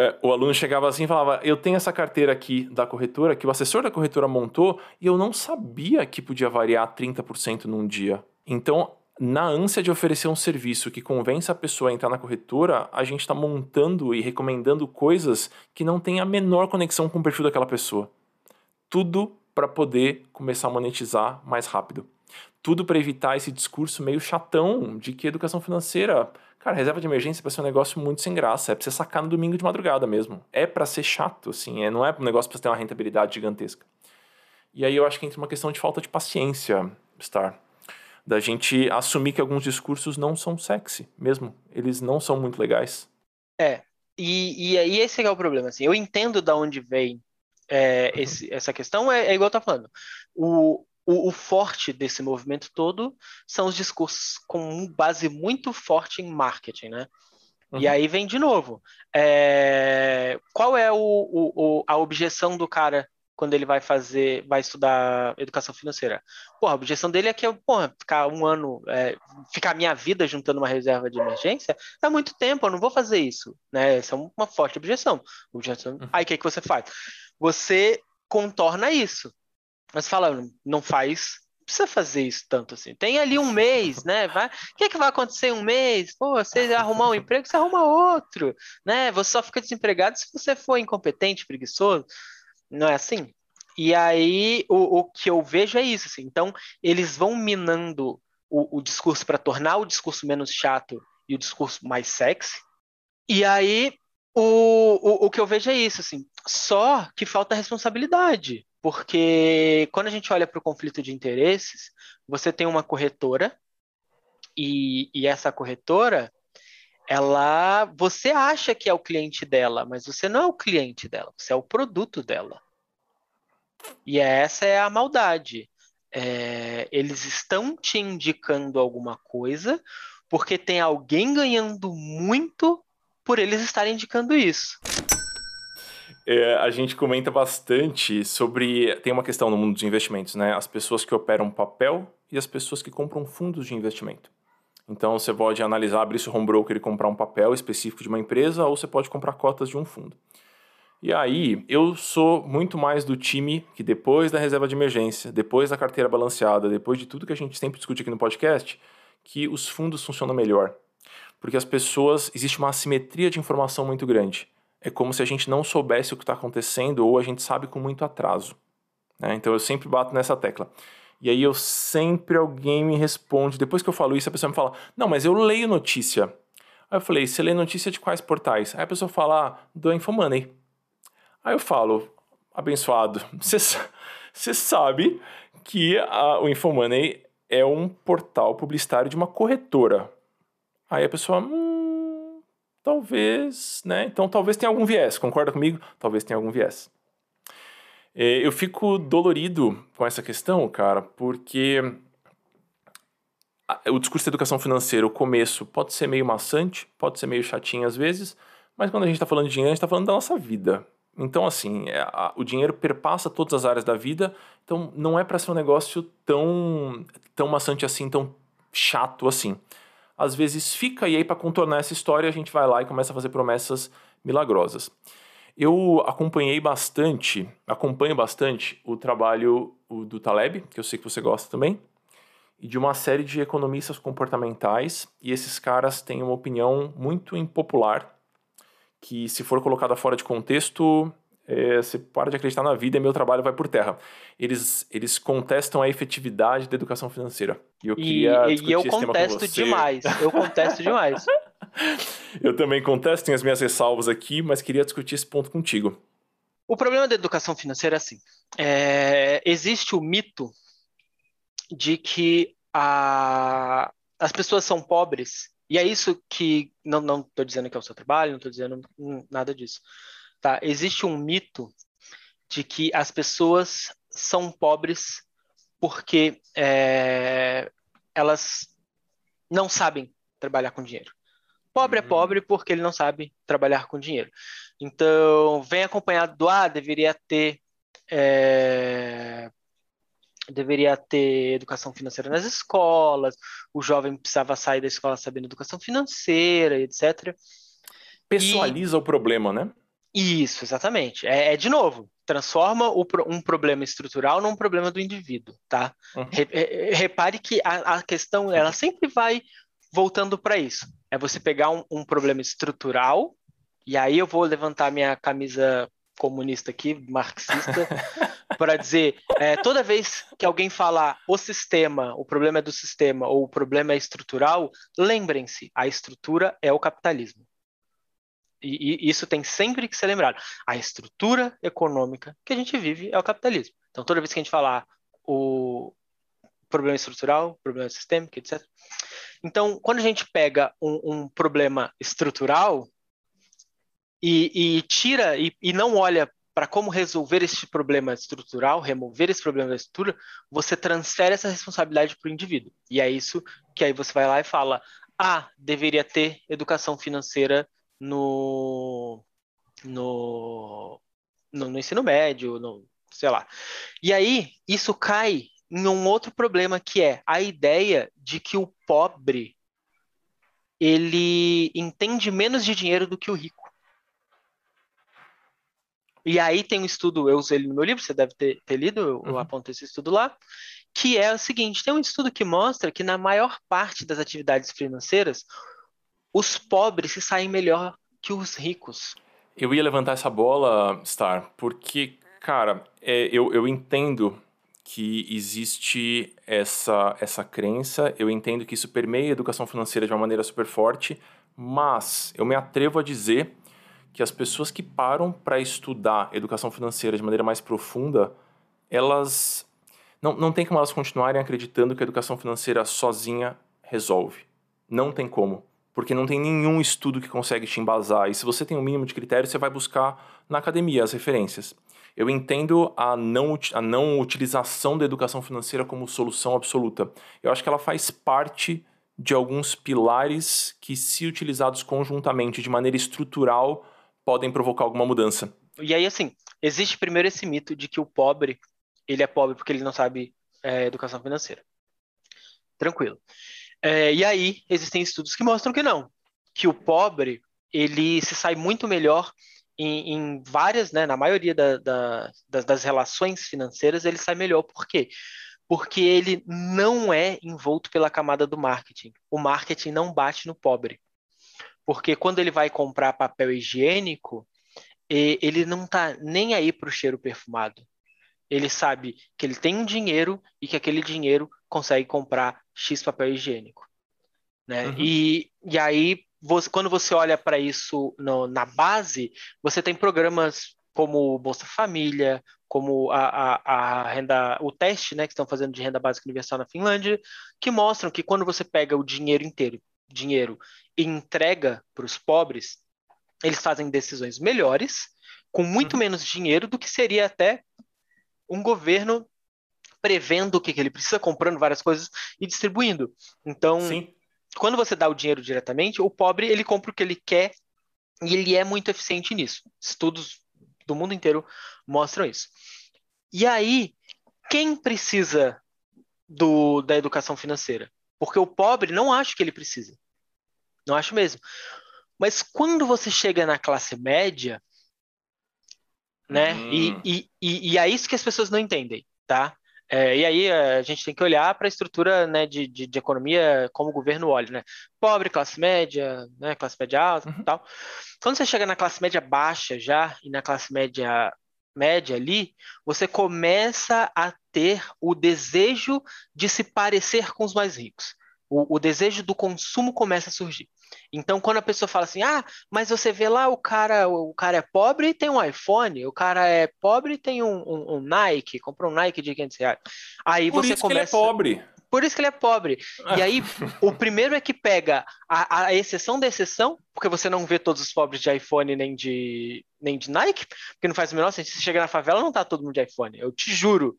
Speaker 1: é, o aluno chegava assim e falava: Eu tenho essa carteira aqui da corretora que o assessor da corretora montou e eu não sabia que podia variar 30% num dia. Então, na ânsia de oferecer um serviço que convença a pessoa a entrar na corretora, a gente está montando e recomendando coisas que não têm a menor conexão com o perfil daquela pessoa. Tudo para poder começar a monetizar mais rápido. Tudo para evitar esse discurso meio chatão de que educação financeira Cara, reserva de emergência vai ser um negócio muito sem graça. É pra você sacar no domingo de madrugada mesmo. É para ser chato, assim. É, não é um negócio pra você ter uma rentabilidade gigantesca. E aí eu acho que entra uma questão de falta de paciência, Star. Da gente assumir que alguns discursos não são sexy mesmo. Eles não são muito legais.
Speaker 2: É. E, e, e esse é o problema, assim. Eu entendo da onde vem é, uhum. esse, essa questão, é, é igual eu tô falando. O, o, o, forte desse movimento todo são os discursos com base muito forte em marketing, né? Uhum. E aí vem de novo. É... Qual é o, o, a objeção do cara quando ele vai fazer, vai estudar educação financeira? Porra, a objeção dele é que eu, porra, ficar um ano, é, ficar minha vida juntando uma reserva de emergência, dá muito tempo, eu não vou fazer isso, né? Essa é uma forte objeção. objeção. Uhum. Aí o que, que você faz? Você contorna isso. Mas fala, não faz, precisa fazer isso tanto assim. Tem ali um mês, né? Vai, o que, é que vai acontecer em um mês? Pô, você arrumar um emprego, você arruma outro, né? Você só fica desempregado se você for incompetente, preguiçoso. Não é assim? E aí o, o que eu vejo é isso, assim. Então, eles vão minando o, o discurso para tornar o discurso menos chato e o discurso mais sexy. E aí o, o, o que eu vejo é isso, assim. Só que falta responsabilidade. Porque quando a gente olha para o conflito de interesses, você tem uma corretora e, e essa corretora, ela, você acha que é o cliente dela, mas você não é o cliente dela, você é o produto dela. E essa é a maldade. É, eles estão te indicando alguma coisa porque tem alguém ganhando muito por eles estarem indicando isso
Speaker 1: é, a gente comenta bastante sobre. Tem uma questão no mundo dos investimentos, né? As pessoas que operam papel e as pessoas que compram fundos de investimento. Então você pode analisar, abrir seu home broker e comprar um papel específico de uma empresa, ou você pode comprar cotas de um fundo. E aí, eu sou muito mais do time que depois da reserva de emergência, depois da carteira balanceada, depois de tudo que a gente sempre discute aqui no podcast, que os fundos funcionam melhor. Porque as pessoas, existe uma assimetria de informação muito grande é como se a gente não soubesse o que está acontecendo ou a gente sabe com muito atraso. Né? Então eu sempre bato nessa tecla. E aí eu sempre alguém me responde, depois que eu falo isso, a pessoa me fala: Não, mas eu leio notícia. Aí eu falei: Você lê notícia de quais portais? Aí a pessoa fala: ah, Do Infomoney. Aí eu falo: Abençoado, (laughs) você sabe que a, o Infomoney é um portal publicitário de uma corretora. Aí a pessoa: hum, Talvez, né? Então talvez tenha algum viés, concorda comigo? Talvez tenha algum viés. É, eu fico dolorido com essa questão, cara, porque o discurso de educação financeira, o começo, pode ser meio maçante, pode ser meio chatinho às vezes, mas quando a gente está falando de dinheiro, a gente está falando da nossa vida. Então, assim, é, a, o dinheiro perpassa todas as áreas da vida, então não é para ser um negócio tão, tão maçante assim, tão chato assim. Às vezes fica, e aí para contornar essa história a gente vai lá e começa a fazer promessas milagrosas. Eu acompanhei bastante, acompanho bastante o trabalho do Taleb, que eu sei que você gosta também, e de uma série de economistas comportamentais, e esses caras têm uma opinião muito impopular, que se for colocada fora de contexto, é, você para de acreditar na vida e meu trabalho vai por terra. Eles, eles contestam a efetividade da educação financeira.
Speaker 2: E eu queria e, e eu contesto demais. Eu contesto demais. (laughs)
Speaker 1: eu também contesto, tenho as minhas ressalvas aqui, mas queria discutir esse ponto contigo.
Speaker 2: O problema da educação financeira é assim: é, existe o mito de que a, as pessoas são pobres, e é isso que. Não estou dizendo que é o seu trabalho, não estou dizendo nada disso. Tá? Existe um mito de que as pessoas são pobres porque é, elas não sabem trabalhar com dinheiro. Pobre é uhum. é pobre porque ele não sabe trabalhar com dinheiro. Então, vem acompanhado do, ah, deveria ter é, deveria ter educação financeira nas escolas, o jovem precisava sair da escola sabendo educação financeira, etc.
Speaker 1: Pessoaliza e... o problema, né?
Speaker 2: Isso, exatamente. É, é de novo, transforma o, um problema estrutural num problema do indivíduo, tá? Uhum. Re, repare que a, a, questão, ela sempre vai voltando para isso. É você pegar um, um problema estrutural, e aí eu vou levantar minha camisa comunista aqui, marxista, (laughs) para dizer, é, toda vez que alguém falar o sistema, o problema é do sistema ou o problema é estrutural, lembrem-se, a estrutura é o capitalismo. E, e, isso tem sempre que ser lembrado. A estrutura econômica que a gente vive é o capitalismo. Então, toda vez que a gente falar o problema estrutural, problema sistêmico, etc. Então, quando a gente pega um, um problema estrutural e, e tira e, e não olha para como resolver este problema estrutural, remover esse problema da estrutura, você transfere essa responsabilidade para o indivíduo. E é isso que aí você vai lá e fala: ah, deveria ter educação financeira no, no, no, no ensino médio, no, sei lá. E aí, isso cai em um outro problema que é a ideia de que o pobre ele entende menos de dinheiro do que o rico. E aí tem um estudo, eu usei ele no meu livro, você deve ter, ter lido, eu, uhum. eu aponto esse estudo lá, que é o seguinte: tem um estudo que mostra que na maior parte das atividades financeiras, os pobres se saem melhor que os ricos.
Speaker 1: Eu ia levantar essa bola, Star, porque, cara, é, eu, eu entendo que existe essa, essa crença, eu entendo que isso permeia a educação financeira de uma maneira super forte, mas eu me atrevo a dizer que as pessoas que param para estudar educação financeira de maneira mais profunda, elas não, não tem como elas continuarem acreditando que a educação financeira sozinha resolve. Não tem como. Porque não tem nenhum estudo que consegue te embasar. E se você tem um mínimo de critério, você vai buscar na academia as referências. Eu entendo a não, a não utilização da educação financeira como solução absoluta. Eu acho que ela faz parte de alguns pilares que, se utilizados conjuntamente de maneira estrutural, podem provocar alguma mudança.
Speaker 2: E aí, assim, existe primeiro esse mito de que o pobre, ele é pobre porque ele não sabe é, educação financeira. Tranquilo. É, e aí, existem estudos que mostram que não, que o pobre, ele se sai muito melhor em, em várias, né, na maioria da, da, das, das relações financeiras, ele sai melhor. Por quê? Porque ele não é envolto pela camada do marketing. O marketing não bate no pobre. Porque quando ele vai comprar papel higiênico, ele não está nem aí para o cheiro perfumado. Ele sabe que ele tem um dinheiro e que aquele dinheiro consegue comprar X papel higiênico. Né? Uhum. E, e aí, você, quando você olha para isso no, na base, você tem programas como o Bolsa Família, como a, a, a, renda, o teste né, que estão fazendo de renda básica universal na Finlândia, que mostram que quando você pega o dinheiro inteiro, dinheiro e entrega para os pobres, eles fazem decisões melhores, com muito uhum. menos dinheiro do que seria até um governo prevendo o que, que ele precisa, comprando várias coisas e distribuindo. Então, Sim. quando você dá o dinheiro diretamente, o pobre ele compra o que ele quer e ele é muito eficiente nisso. Estudos do mundo inteiro mostram isso. E aí, quem precisa do, da educação financeira? Porque o pobre não acha que ele precisa. Não acho mesmo. Mas quando você chega na classe média, né? Hum. E, e, e, e é isso que as pessoas não entendem, tá? É, e aí a gente tem que olhar para a estrutura né, de, de, de, economia como o governo olha, né? Pobre, classe média, né, classe média alta uhum. tal. Quando você chega na classe média baixa já e na classe média média ali, você começa a ter o desejo de se parecer com os mais ricos. O, o, desejo do consumo começa a surgir. Então, quando a pessoa fala assim, ah, mas você vê lá o cara, o cara é pobre e tem um iPhone, o cara é pobre e tem um, um, um Nike, comprou um Nike de 500 reais. Aí
Speaker 1: Por
Speaker 2: você
Speaker 1: isso
Speaker 2: começa.
Speaker 1: Que ele é pobre.
Speaker 2: Por isso que ele é pobre. E aí, o primeiro é que pega a, a, exceção da exceção, porque você não vê todos os pobres de iPhone nem de, nem de Nike, porque não faz o menor sentido. Se chega na favela, não tá todo mundo de iPhone. Eu te juro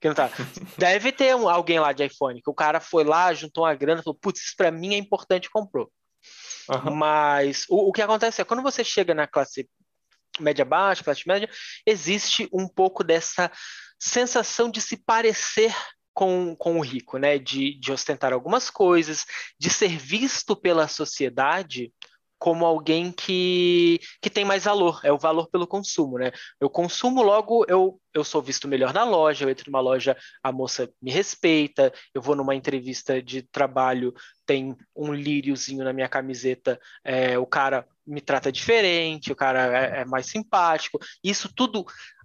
Speaker 2: que não tá. Deve ter um, alguém lá de iPhone, que o cara foi lá, juntou uma grana, falou, putz, isso pra mim é importante e comprou. Uhum. Mas o, o que acontece é, quando você chega na classe média baixa, classe média, existe um pouco dessa sensação de se parecer com, com o rico, né? De, de ostentar algumas coisas, de ser visto pela sociedade como alguém que, que tem mais valor, é o valor pelo consumo, né? Eu consumo, logo eu, eu sou visto melhor na loja, eu entro numa loja, a moça me respeita, eu vou numa entrevista de trabalho, tem um líriozinho na minha camiseta, é, o cara me trata diferente, o cara é, é mais simpático, isso tudo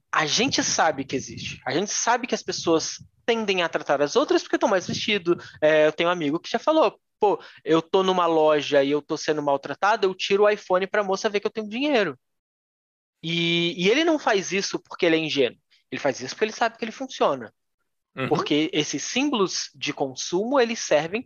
Speaker 2: a gente sabe que existe, a gente sabe que as pessoas tendem a tratar as outras porque estão mais vestidos. É, eu tenho um amigo que já falou, pô, eu tô numa loja e eu tô sendo maltratado, eu tiro o iPhone para a moça ver que eu tenho dinheiro. E, e, ele não faz isso porque ele é ingênuo. Ele faz isso porque ele sabe que ele funciona. Uhum. Porque esses símbolos de consumo, eles servem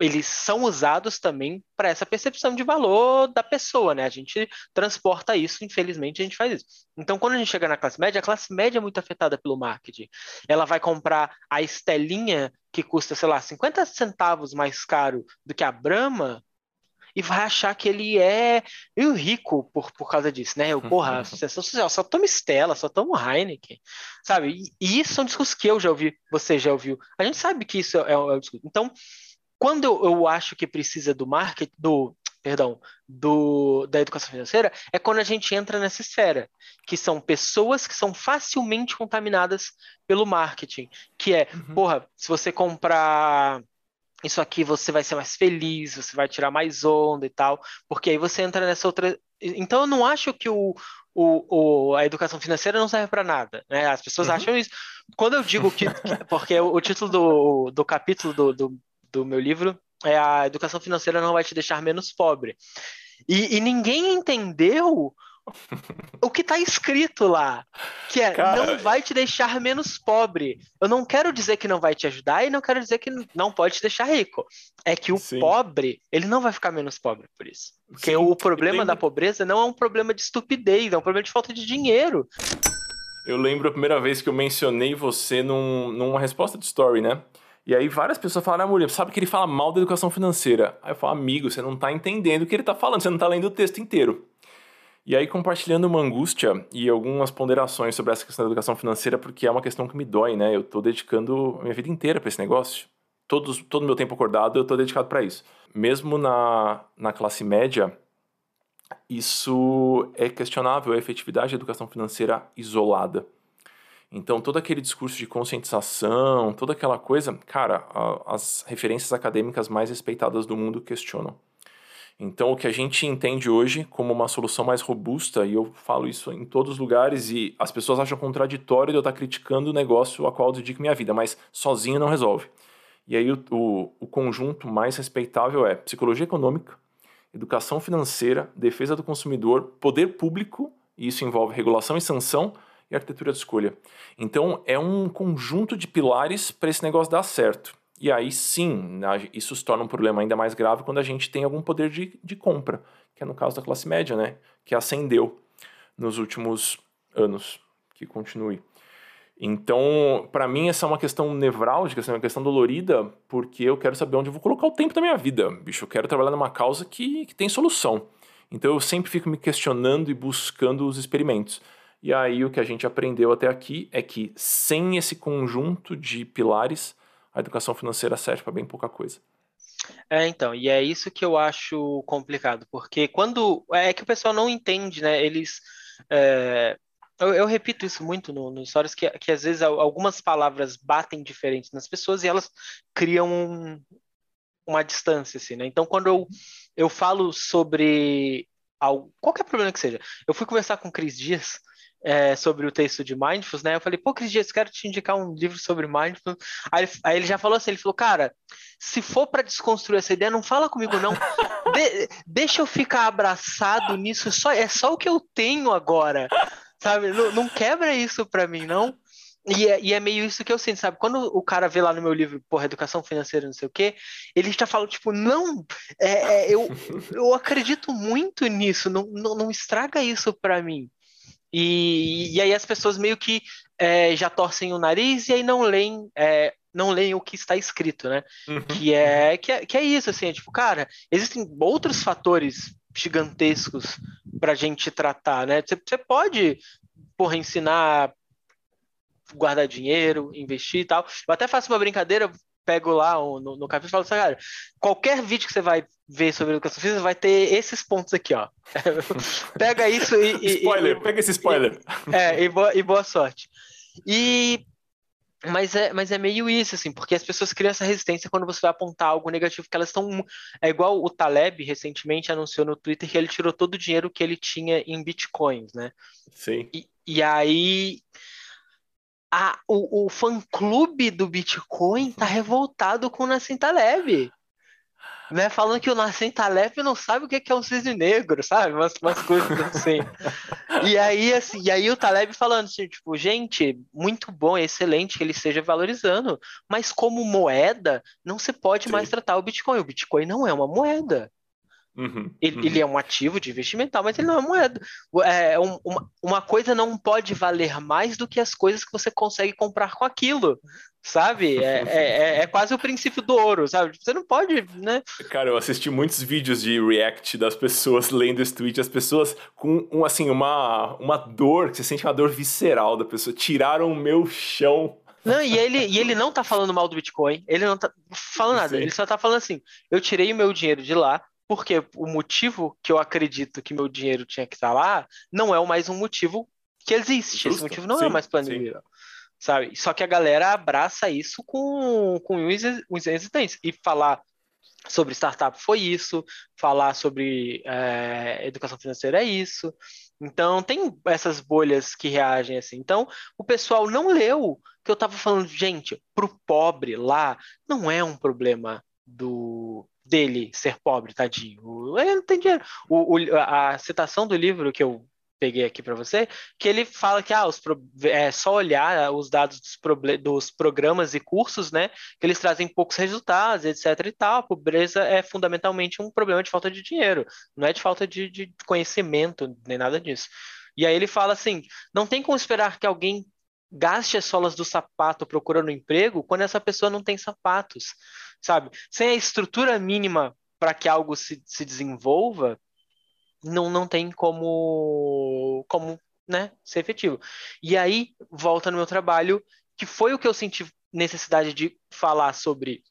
Speaker 2: eles são usados também para essa percepção de valor da pessoa, né? A gente transporta isso, infelizmente a gente faz isso. Então, quando a gente chega na classe média, a classe média é muito afetada pelo marketing. Ela vai comprar a estelinha que custa, sei lá, 50 centavos mais caro do que a Brahma e vai achar que ele é meio rico por, por causa disso, né? Eu, (laughs) porra, associação social, só toma Stella, só toma Heineken, sabe? E, e, isso são discursos que eu já ouvi, você já ouviu. A gente sabe que isso é, é um discurso. Então, quando eu, eu acho que precisa do marketing, do, perdão, do, da educação financeira, é quando a gente entra nessa esfera, que são pessoas que são facilmente contaminadas pelo marketing, que é, uhum. porra, se você comprar isso aqui, você vai ser mais feliz, você vai tirar mais onda e tal, porque aí você entra nessa outra. Então, eu não acho que o, o, o, a educação financeira não serve para nada, né? As pessoas uhum. acham isso. Quando eu digo que, porque o, título do, do capítulo do, do, do meu livro é a educação financeira não vai te deixar menos pobre. E, e ninguém entendeu (laughs) o que está escrito lá, que é Cara... não vai te deixar menos pobre. Eu não quero dizer que não vai te ajudar e não quero dizer que não pode te deixar rico. É que o Sim. pobre, ele não vai ficar menos pobre por isso. Porque Sim, o problema tem... da pobreza não é um problema de estupidez, é um problema de falta de dinheiro.
Speaker 1: Eu lembro a primeira vez que eu mencionei você num, numa resposta de story, né? E aí várias pessoas falaram, ah, Murilo, sabe que ele fala mal da educação financeira. Aí eu falo, amigo, você não está entendendo o que ele está falando, você não está lendo o texto inteiro. E aí compartilhando uma angústia e algumas ponderações sobre essa questão da educação financeira, porque é uma questão que me dói, né? Eu estou dedicando a minha vida inteira para esse negócio. Todos, todo meu tempo acordado eu estou dedicado para isso. Mesmo na, na classe média, isso é questionável, a efetividade da educação financeira isolada. Então, todo aquele discurso de conscientização, toda aquela coisa, cara, a, as referências acadêmicas mais respeitadas do mundo questionam. Então, o que a gente entende hoje como uma solução mais robusta, e eu falo isso em todos os lugares, e as pessoas acham contraditório de eu estar criticando o negócio a qual eu dedico minha vida, mas sozinho não resolve. E aí, o, o, o conjunto mais respeitável é psicologia econômica, educação financeira, defesa do consumidor, poder público, e isso envolve regulação e sanção, e arquitetura de escolha. Então, é um conjunto de pilares para esse negócio dar certo. E aí sim, isso se torna um problema ainda mais grave quando a gente tem algum poder de, de compra, que é no caso da classe média, né? Que ascendeu nos últimos anos, que continue. Então, para mim, essa é uma questão nevrálgica, essa é uma questão dolorida, porque eu quero saber onde eu vou colocar o tempo da minha vida. Bicho, eu quero trabalhar numa causa que, que tem solução. Então, eu sempre fico me questionando e buscando os experimentos. E aí o que a gente aprendeu até aqui é que sem esse conjunto de pilares, a educação financeira serve para bem pouca coisa.
Speaker 2: É, então, e é isso que eu acho complicado, porque quando. É que o pessoal não entende, né? Eles. É, eu, eu, repito isso muito no, no Stories, que, que às vezes algumas palavras batem diferentes nas pessoas e elas criam um, uma distância, assim, né? Então, quando eu, eu falo sobre algo, qualquer problema que seja, eu fui conversar com o Cris Dias é, sobre o texto de Mindfulness, né? Eu falei, pô, Cris Dias, quero te indicar um livro sobre Mindfulness. Aí, aí ele já falou assim, ele falou, cara, se for para desconstruir essa ideia, não fala comigo, não. (laughs) De, deixa eu ficar abraçado nisso, é só, é só o que eu tenho agora, sabe? Não, não quebra isso para mim, não. E é, e é, meio isso que eu sinto, sabe? Quando o cara vê lá no meu livro, porra, educação financeira, não sei o quê, ele já fala, tipo, não, é, é, eu, eu acredito muito nisso, não, não, não estraga isso para mim. E, e aí as pessoas meio que é, já torcem o nariz e aí não leem, é, não leem o que está escrito, né? Uhum. Que, é, que, é, que é isso, assim, é tipo, cara, existem outros fatores gigantescos para a gente tratar, né? Você, você pode, porra, ensinar guardar dinheiro, investir e tal. Eu até faço uma brincadeira, pego lá no, no capítulo e falo assim, cara, qualquer vídeo que você vai ver sobre educação física vai ter esses pontos aqui, ó. (laughs) pega isso e...
Speaker 1: spoiler,
Speaker 2: e,
Speaker 1: pega esse spoiler.
Speaker 2: E, é, e boa, e boa sorte. E... Mas é, mas é meio isso, assim, porque as pessoas criam essa resistência quando você vai apontar algo negativo, que elas estão. É igual o Taleb recentemente anunciou no Twitter que ele tirou todo o dinheiro que ele tinha em bitcoins, né?
Speaker 1: Sim.
Speaker 2: E, e aí a, o, o fã-clube do Bitcoin tá revoltado com o Nassim Taleb. Né, falando que o Nassim Taleb não sabe o que é um cisne negro, sabe? Umas, umas coisas assim. (laughs) e aí, assim, e aí o Taleb falando assim, tipo, gente, muito bom, excelente que ele esteja valorizando, mas como moeda, não se pode Sim. mais tratar o Bitcoin. O Bitcoin não é uma moeda. Uhum, ele, uhum. ele, é um ativo de investimental, mas ele não é moeda. É, um, uma, uma coisa não pode valer mais do que as coisas que você consegue comprar com aquilo, sabe? É, é, é, é quase o princípio do ouro, sabe? Você não pode, né?
Speaker 1: Cara, eu assisti muitos vídeos de react das pessoas (laughs) lendo esse tweet, as pessoas com, um, assim, uma, uma dor, que você sente uma dor visceral da pessoa. Tiraram o meu chão
Speaker 2: não, e ele, e ele não tá falando mal do Bitcoin, ele não tá falando nada, Sim. ele só tá falando assim: eu tirei o meu dinheiro de lá, porque o motivo que eu acredito que meu dinheiro tinha que estar lá não é mais um motivo que existe. Justo. Esse motivo não é sim, é mais planetário. Sabe? Só que a galera abraça isso com, com os existentes. E falar sobre startup foi isso, falar sobre é, educação financeira é isso. Então, tem essas bolhas que reagem assim. Então, o pessoal não leu que eu estava falando, gente, para o pobre lá, não é um problema do, dele ser pobre, tadinho. Ele não tem dinheiro. O, o, a citação do livro que eu peguei aqui para você, que ele fala que ah, os, é só olhar os dados dos, dos, programas e cursos, né, que eles trazem poucos resultados, etc e tal. A pobreza é fundamentalmente um problema de falta de dinheiro, não é de falta de, de conhecimento, nem nada disso. E aí ele fala assim, não tem como esperar que alguém gaste as solas do sapato procurando emprego quando essa pessoa não tem sapatos sabe? Sem a estrutura mínima para que algo se, se desenvolva, não, não tem como, como né, ser efetivo. E aí volta no meu trabalho, que foi o que eu senti necessidade de falar sobre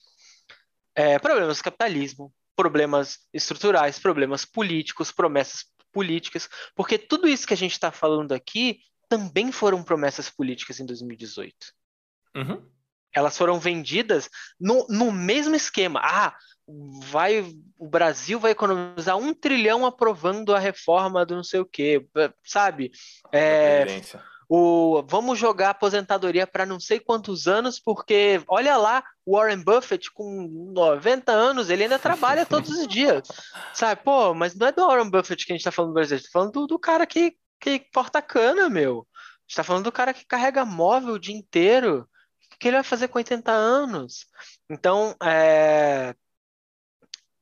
Speaker 2: é, problemas do capitalismo, problemas estruturais, problemas políticos, promessas políticas, porque tudo isso que a gente está falando aqui também foram promessas políticas em 2018. Uhum. Elas foram vendidas no, no mesmo esquema. Ah, vai o Brasil vai economizar um trilhão aprovando a reforma do não sei o quê, sabe? É, o, vamos jogar aposentadoria para não sei quantos anos, porque olha lá, Warren Buffett com 90 anos, ele ainda trabalha (laughs) todos os dias, sabe? Pô, mas não é do Warren Buffett que a gente está falando do Brasil, a gente tá falando do, do cara que, que porta cana, meu. A gente tá falando do cara que carrega móvel o dia inteiro que ele vai fazer com 80 anos? Então, é...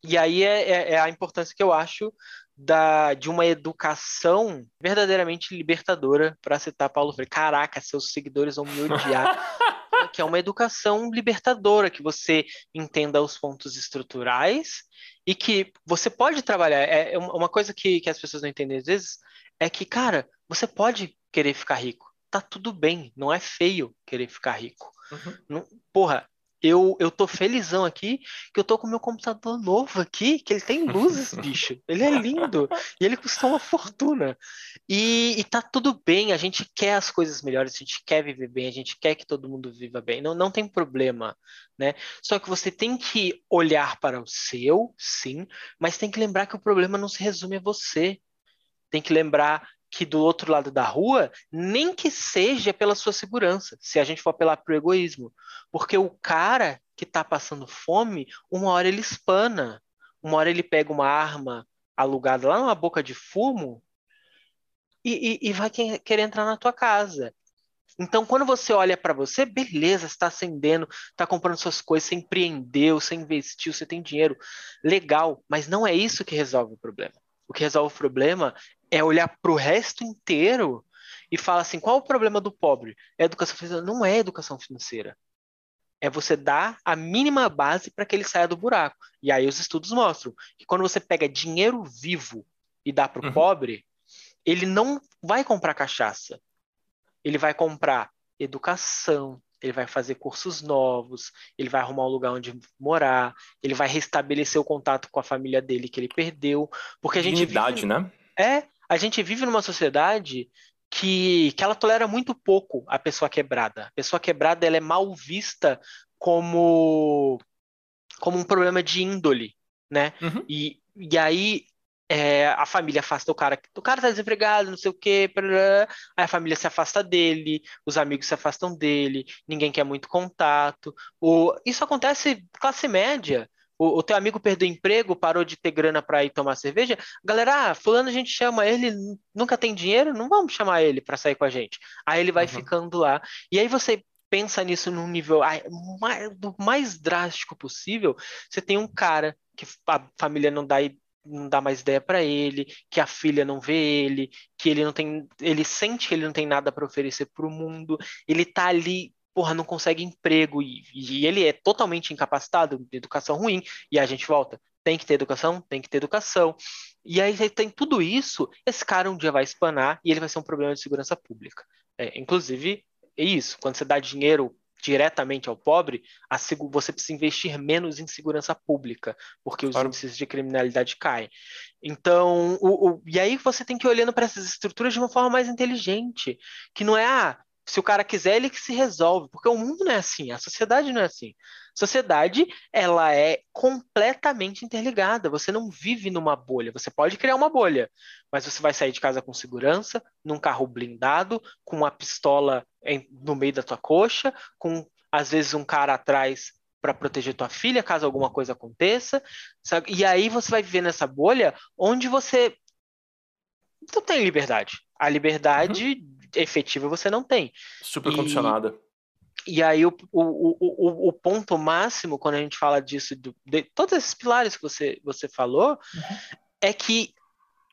Speaker 2: e aí é, é, é, a importância que eu acho da, de uma educação verdadeiramente libertadora, para citar Paulo Freire. Caraca, seus seguidores vão me odiar. (laughs) que é uma educação libertadora, que você entenda os pontos estruturais e que você pode trabalhar. É, é uma coisa que, que as pessoas não entendem às vezes é que, cara, você pode querer ficar rico. Tá tudo bem, não é feio querer ficar rico. Uhum. Não, porra, Eu, eu tô felizão aqui que eu tô com meu computador novo aqui, que ele tem luzes, (laughs) bicho. Ele é lindo. E ele custa uma fortuna. E, e tá tudo bem, a gente quer as coisas melhores, a gente quer viver bem, a gente quer que todo mundo viva bem. Não, não tem problema, né? Só que você tem que olhar para o seu, sim, mas tem que lembrar que o problema não se resume a você. Tem que lembrar que do outro lado da rua, nem que seja pela sua segurança, se a gente for apelar para o egoísmo. Porque o cara que está passando fome, uma hora ele espana, uma hora ele pega uma arma alugada lá numa boca de fumo e, e, e vai querer entrar na tua casa. Então, quando você olha para você, beleza, está acendendo, está comprando suas coisas, você empreendeu, você investiu, você tem dinheiro, legal, mas não é isso que resolve o problema. O que resolve o problema é olhar para o resto inteiro e falar assim: qual o problema do pobre? É educação financeira? Não é educação financeira. É você dar a mínima base para que ele saia do buraco. E aí os estudos mostram que quando você pega dinheiro vivo e dá para o uhum. pobre, ele não vai comprar cachaça. Ele vai comprar educação, ele vai fazer cursos novos, ele vai arrumar um lugar onde morar, ele vai restabelecer o contato com a família dele que ele perdeu, porque a gente
Speaker 1: Dignidade, vive... né?
Speaker 2: É, a gente vive numa sociedade que, que ela tolera muito pouco a pessoa quebrada. A pessoa quebrada ela é mal vista como, como um problema de índole, né? Uhum. E, e aí é, a família afasta o cara, o cara tá desempregado, não sei o quê, aí a família se afasta dele, os amigos se afastam dele, ninguém quer muito contato. O, isso acontece classe média o, o teu amigo perdeu emprego, parou de ter grana para ir tomar cerveja, galera, ah, fulano a gente chama ele, nunca tem dinheiro, não vamos chamar ele para sair com a gente. Aí ele vai uhum. ficando lá. E aí você pensa nisso num nível mais, do mais drástico possível. Você tem um cara que a família não dá não dá mais ideia para ele, que a filha não vê ele, que ele não tem, ele sente que ele não tem nada para oferecer para o mundo, ele tá ali porra, não consegue emprego e, e ele é totalmente incapacitado, educação ruim, e a gente volta. Tem que ter educação? Tem que ter educação. E aí tem tudo isso, esse cara um dia vai espanar e ele vai ser um problema de segurança pública. É, inclusive, é isso, quando você dá dinheiro diretamente ao pobre, você precisa investir menos em segurança pública, porque os claro. índices de criminalidade caem. Então, o, o, e aí você tem que ir olhando para essas estruturas de uma forma mais inteligente, que não é, ah, se o cara quiser, ele que se resolve, porque o mundo não é assim, a sociedade não é assim. Sociedade, ela é completamente interligada, você não vive numa bolha, você pode criar uma bolha, mas você vai sair de casa com segurança, num carro blindado, com uma pistola em, no meio da tua coxa, com às vezes um cara atrás para proteger tua filha caso alguma coisa aconteça, sabe? E aí você vai viver nessa bolha onde você não tem liberdade. A liberdade uhum efetiva você não tem.
Speaker 1: Super condicionada.
Speaker 2: E, aí o, o, o, o, ponto máximo, quando a gente fala disso, do, de todos esses pilares que você, você falou, uhum. é que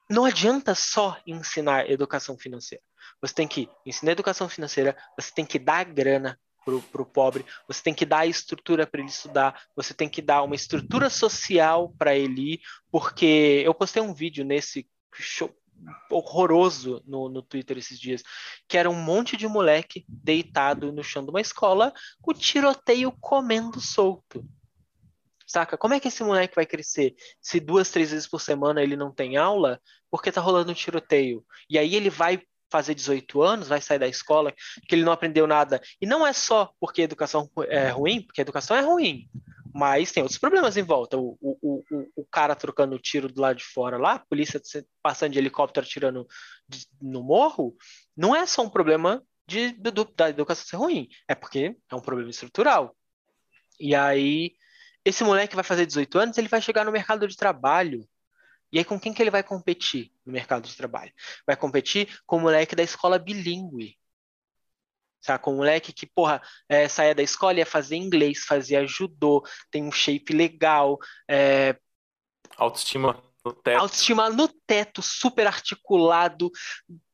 Speaker 2: não adianta só ensinar educação financeira. Você tem que ensinar educação financeira, você tem que dar grana para o pobre, você tem que dar a estrutura para ele estudar, você tem que dar uma estrutura social para ele ir, porque eu postei um vídeo nesse show, horroroso no, no Twitter esses dias, que era um monte de moleque deitado no chão de uma escola, com tiroteio comendo solto. Saca? Como é que esse moleque vai crescer se duas, três vezes por semana ele não tem aula porque tá rolando um tiroteio? E aí ele vai fazer 18 anos, vai sair da escola, que ele não aprendeu nada. E não é só porque a educação é ruim, porque a educação é ruim. Mas tem outros problemas em volta. O, o, o, o cara trocando tiro do lado de fora lá, a polícia passando de helicóptero tirando no morro, não é só um problema de, da educação ser ruim, é porque é um problema estrutural. E aí, esse moleque vai fazer 18 anos, ele vai chegar no mercado de trabalho. E aí, com quem que ele vai competir no mercado de trabalho? Vai competir com o moleque da escola bilíngue Saca? Um moleque que, porra, é, saía da escola, ia fazer inglês, fazia judô, tem um shape legal. É...
Speaker 1: Autoestima no teto.
Speaker 2: Autoestima no teto, super articulado,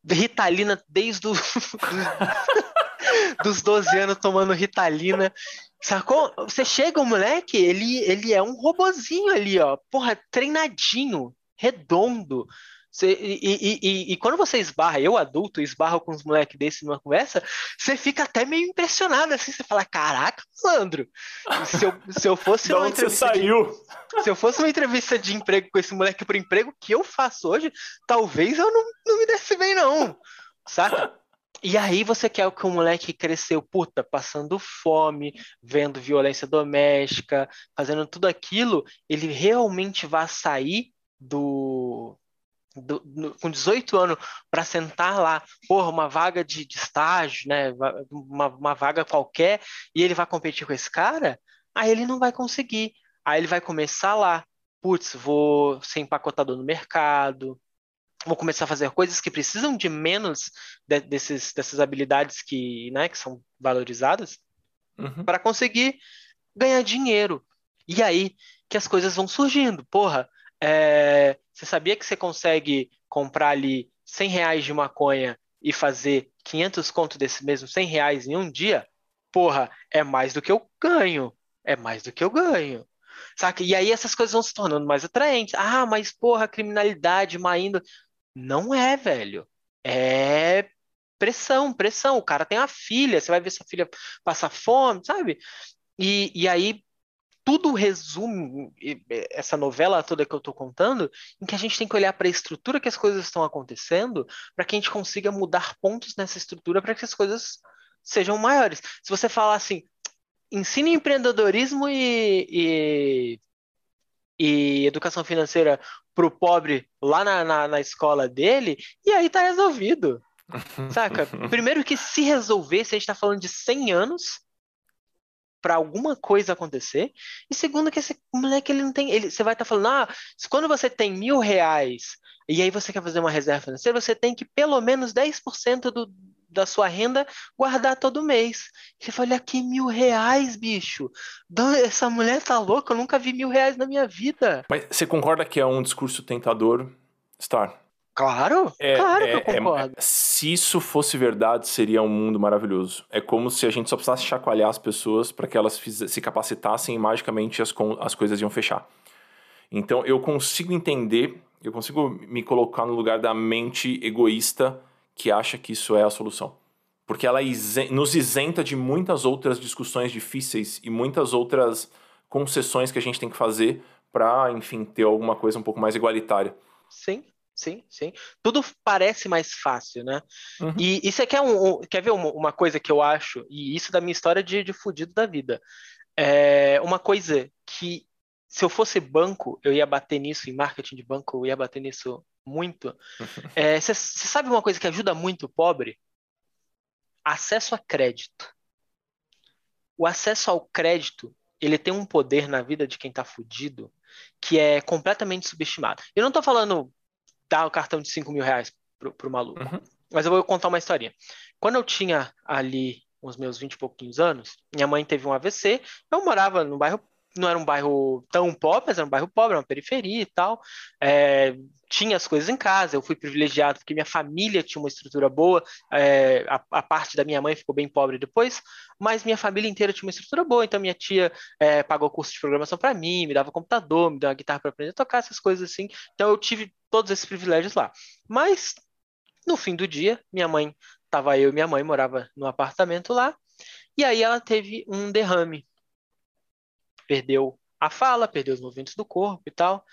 Speaker 2: Ritalina desde o... (laughs) dos 12 anos tomando Ritalina. Sacou? Você chega, o moleque, ele, ele é um robozinho ali, ó. Porra, treinadinho, redondo Você, e, e, e, quando você esbarra, eu adulto, esbarro com uns moleques desse numa conversa, você fica até meio impressionado, assim, você fala, caraca, Sandro, se eu, se eu fosse
Speaker 1: uma entrevista você saiu?
Speaker 2: De, se eu fosse uma entrevista de emprego com esse moleque por emprego que eu faço hoje, talvez eu não, não me desse bem, não, saca? E aí você quer que o moleque cresceu, puta, passando fome, vendo violência doméstica, fazendo tudo aquilo, ele realmente vai sair do, do, no, com 18 anos para sentar lá, porra, uma vaga de, de estágio, né? Uma, uma vaga qualquer, e ele vai competir com esse cara, aí ele não vai conseguir. Aí ele vai começar lá, putz, vou ser empacotador no mercado, vou começar a fazer coisas que precisam de menos de, desses, dessas habilidades que, né, que são valorizadas uhum. para conseguir ganhar dinheiro. E aí que as coisas vão surgindo. Porra, é, você sabia que você consegue comprar ali 100 reais de maconha e fazer 500 conto desse mesmo 100 reais em um dia? Porra, é mais do que eu ganho. É mais do que eu ganho. Saca? E aí essas coisas vão se tornando mais atraentes. Ah, mas porra, criminalidade, má índole. Não é, velho. É pressão, pressão. O cara tem uma filha, você vai ver sua filha passar fome, sabe? E, e aí tudo resume essa novela toda que eu estou contando, em que a gente tem que olhar para a estrutura que as coisas estão acontecendo, para que a gente consiga mudar pontos nessa estrutura para que as coisas sejam maiores. Se você falar assim, ensine empreendedorismo e, e, e educação financeira para o pobre lá na, na, na, escola dele, e aí tá resolvido. (laughs) Saca? Primeiro que se resolvesse, a gente está falando de 100 anos, para alguma coisa acontecer. E segundo, que esse moleque ele não tem. Ele, você vai estar tá falando, ah, quando você tem mil reais e aí você quer fazer uma reserva financeira, você tem que pelo menos 10% do, da sua renda guardar todo mês. Você fala, aqui mil reais, bicho. Essa mulher tá louca, eu nunca vi mil reais na minha vida.
Speaker 1: Mas você concorda que é um discurso tentador, Star?
Speaker 2: Claro, é, claro é, que eu é, concordo.
Speaker 1: É, se isso fosse verdade, seria um mundo maravilhoso. É como se a gente só precisasse chacoalhar as pessoas para que elas se capacitassem e magicamente as, as coisas iam fechar. Então eu consigo entender, eu consigo me colocar no lugar da mente egoísta que acha que isso é a solução. Porque ela nos isenta de muitas outras discussões difíceis e muitas outras concessões que a gente tem que fazer para, enfim, ter alguma coisa um pouco mais igualitária.
Speaker 2: Sim, sim, sim. Tudo parece mais fácil, né? Uhum. E, e você quer, um, um, quer ver uma, uma, coisa que eu acho, e isso da minha história de, de fudido da vida. É uma coisa que, se eu fosse banco, eu ia bater nisso, em marketing de banco, eu ia bater nisso muito. (laughs) É, você é, sabe uma coisa que ajuda muito o pobre? Acesso a crédito. O acesso ao crédito, ele tem um poder na vida de quem está fudido que é completamente subestimado. Eu não estou falando dar o cartão de 5 mil reais pro, pro maluco. Uhum. Mas eu vou contar uma historinha. Quando eu tinha ali uns meus 20 e pouquinhos anos, minha mãe teve um AVC, eu morava no bairro, não era um bairro tão pobre, mas era um bairro pobre, uma periferia e tal. É, tinha as coisas em casa, eu fui privilegiado porque minha família tinha uma estrutura boa, é, a, a, parte da minha mãe ficou bem pobre depois, mas minha família inteira tinha uma estrutura boa, então minha tia é, pagou curso de programação para mim, me dava computador, me dava guitarra para aprender a tocar, essas coisas assim, então eu tive todos esses privilégios lá. Mas no fim do dia, minha mãe, tava eu e minha mãe morava no apartamento lá, e aí ela teve um derrame. Perdeu a fala, perdeu os movimentos do corpo e tal.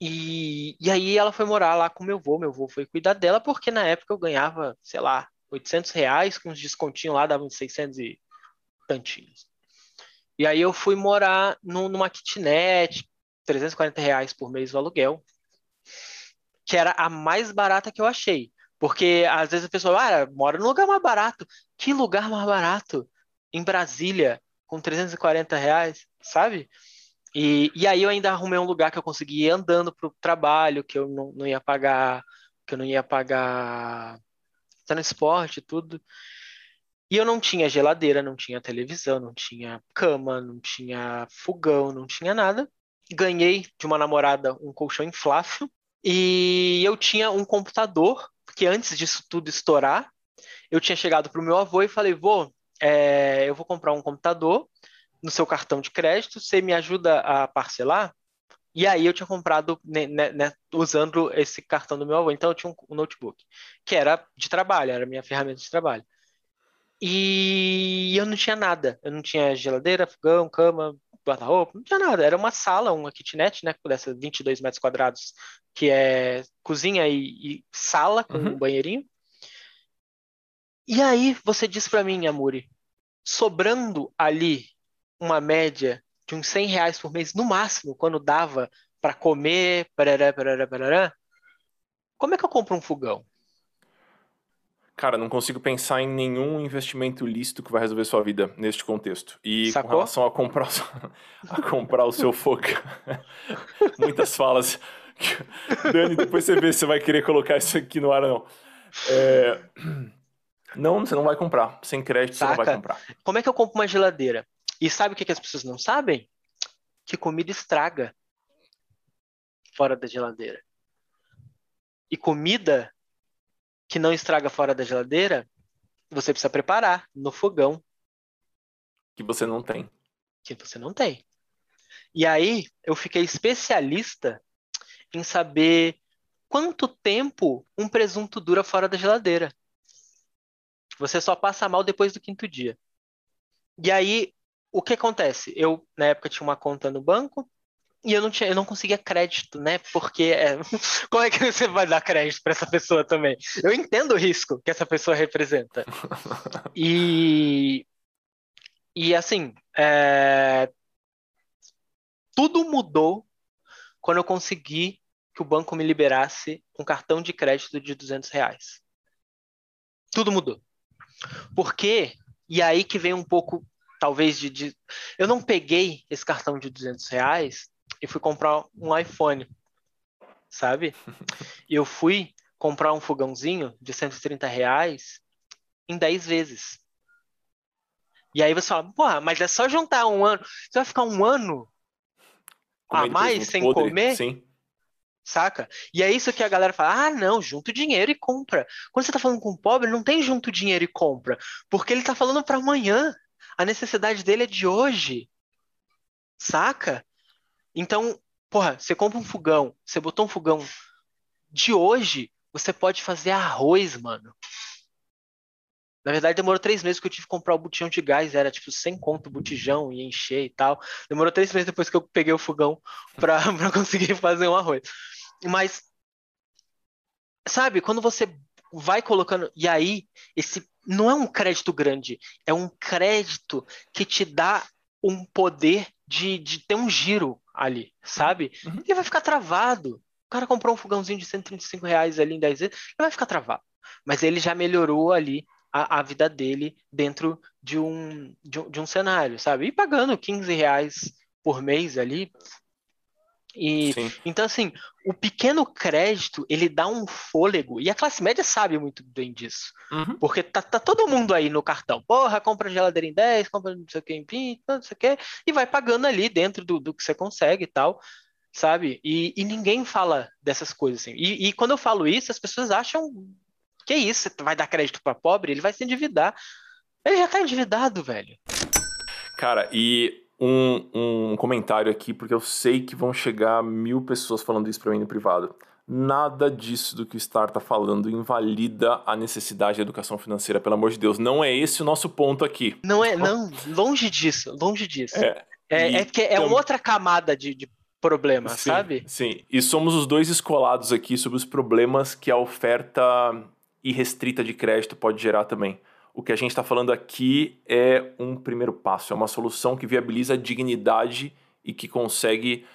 Speaker 2: E, e aí ela foi morar lá com meu avô, meu avô foi cuidar dela, porque na época eu ganhava, sei lá, 800 reais, com uns descontinhos lá, davam 600 e tantinhos. E aí eu fui morar no, numa kitnet, 340 reais por mês o aluguel que era a mais barata que eu achei. Porque às vezes a pessoa, ah, mora num lugar mais barato. Que lugar mais barato? Em Brasília, com 340 reais, sabe? E, e aí eu ainda arrumei um lugar que eu consegui ir andando para o trabalho, que eu não, não ia pagar, que eu não ia pagar transporte e tudo. E eu não tinha geladeira, não tinha televisão, não tinha cama, não tinha fogão, não tinha nada. Ganhei de uma namorada um colchão inflável e eu tinha um computador, que antes disso tudo estourar, eu tinha chegado para o meu avô e falei: vô, é, eu vou comprar um computador no seu cartão de crédito, você me ajuda a parcelar? E aí eu tinha comprado né, né, né, usando esse cartão do meu avô. Então eu tinha um, notebook, que era de trabalho, era minha ferramenta de trabalho. E eu não tinha nada. Eu não tinha geladeira, fogão, cama, guarda-roupa, não tinha nada. Era uma sala, uma kitnet, né? Dessas 22 metros quadrados, que é cozinha e, e sala com uhum. um banheirinho. E aí você diz para mim, Amuri, sobrando ali uma média de uns 100 reais por mês no máximo, quando dava para comer, parará, parará, parará, como é que eu compro um fogão?
Speaker 1: Cara, não consigo pensar em nenhum investimento lícito que vai resolver sua vida neste contexto. E Sacou? com relação a comprar, (laughs) a comprar o seu fogão, (laughs) muitas falas. Dani, depois você vê se você vai querer colocar isso aqui no ar ou não. É... Não, você não vai comprar. Sem crédito Saca? você não vai comprar.
Speaker 2: Como é que eu compro uma geladeira? E sabe o que, que as pessoas não sabem? Que comida estraga fora da geladeira. E comida que não estraga fora da geladeira, você precisa preparar no fogão.
Speaker 1: Que você não tem.
Speaker 2: Que você não tem. E aí eu fiquei especialista em saber quanto tempo um presunto dura fora da geladeira. Você só passa mal depois do quinto dia. E aí o que acontece? Eu, na época, tinha uma conta no banco e eu não, tinha, eu não conseguia crédito, né? Porque é... (laughs) como é que você vai dar crédito para essa pessoa também? Eu entendo o risco que essa pessoa representa. (laughs) E, e assim, é... tudo mudou quando eu consegui que o banco me liberasse um cartão de crédito de 200 reais. Tudo mudou. Porque, e aí que vem um pouco talvez de, de, Eu não peguei esse cartão de 200 reais e fui comprar um iPhone, sabe? (laughs) Eu fui comprar um fogãozinho de 130 reais em 10 vezes. E aí você fala, porra, mas é só juntar um ano. Você vai ficar um ano a mais sem podre. comer?
Speaker 1: Sim.
Speaker 2: Saca? E é isso que a galera fala: ah, não, junto dinheiro e compra. Quando você tá falando com o pobre, não tem junto dinheiro e compra. Porque ele tá falando para amanhã. A necessidade dele é de hoje. Saca? Então, porra, você compra um fogão, você botou um fogão de hoje, você pode fazer arroz, mano. Na verdade, demorou três meses que eu tive que comprar o botijão de gás, era tipo 100 conto o botijão e encher e tal. Demorou três meses depois que eu peguei o fogão pra, (laughs) pra conseguir fazer um arroz. Mas, sabe, quando você vai colocando. E aí, esse não é um crédito grande, é um crédito que te dá um poder de, de ter um giro ali, sabe? Uhum. Ele vai ficar travado. O cara comprou um fogãozinho de 135 reais ali em 10 vezes, ele vai ficar travado. Mas ele já melhorou ali a, a vida dele dentro de um, de um, de um cenário, sabe? E pagando 15 reais por mês ali, e Sim. então assim, o pequeno crédito ele dá um fôlego e a classe média sabe muito bem disso, uhum. porque tá, tá, todo mundo aí no cartão, porra, compra geladeira em 10, compra não sei o que em 20, não sei o que, e vai pagando ali dentro do, do que você consegue e tal, sabe? E, e ninguém fala dessas coisas assim. E, e, quando eu falo isso, as pessoas acham que é isso, você vai dar crédito para pobre, ele vai se endividar. Ele já tá endividado, velho.
Speaker 1: Cara, e um, um comentário aqui, porque eu sei que vão chegar mil pessoas falando isso para mim no privado. Nada disso do que o Star está falando invalida a necessidade da educação financeira, pelo amor de Deus. Não é esse o nosso ponto aqui.
Speaker 2: Não é, não, longe disso, longe disso. É, é, é que é então, outra camada de, de problema,
Speaker 1: sim,
Speaker 2: sabe?
Speaker 1: Sim, e somos os dois escolados aqui sobre os problemas que a oferta irrestrita de crédito pode gerar também. O que a gente está falando aqui é um primeiro passo, é uma solução que viabiliza a dignidade e que consegue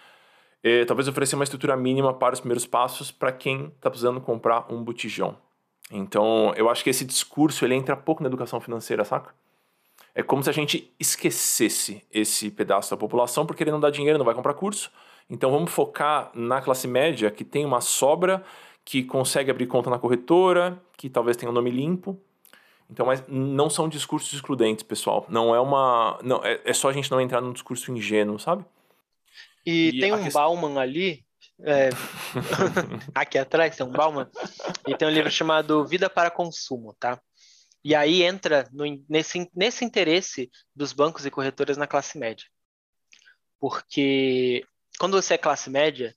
Speaker 1: é, talvez oferecer uma estrutura mínima para os primeiros passos para quem está precisando comprar um botijão. Então, eu acho que esse discurso ele entra pouco na educação financeira, saca? É como se a gente esquecesse esse pedaço da população porque ele não dá dinheiro, não vai comprar curso. Então, vamos focar na classe média que tem uma sobra, que consegue abrir conta na corretora, que talvez tenha um nome limpo então, mas não são discursos excludentes, pessoal. Não é uma. Não, é, é só a gente não entrar num discurso ingênuo, sabe?
Speaker 2: E, e tem um questão... Bauman ali. É... (laughs) (laughs) aqui atrás tem um Bauman. E tem um livro chamado Vida para Consumo, tá? E aí entra no, nesse, nesse interesse dos bancos e corretoras na classe média. Porque quando você é classe média,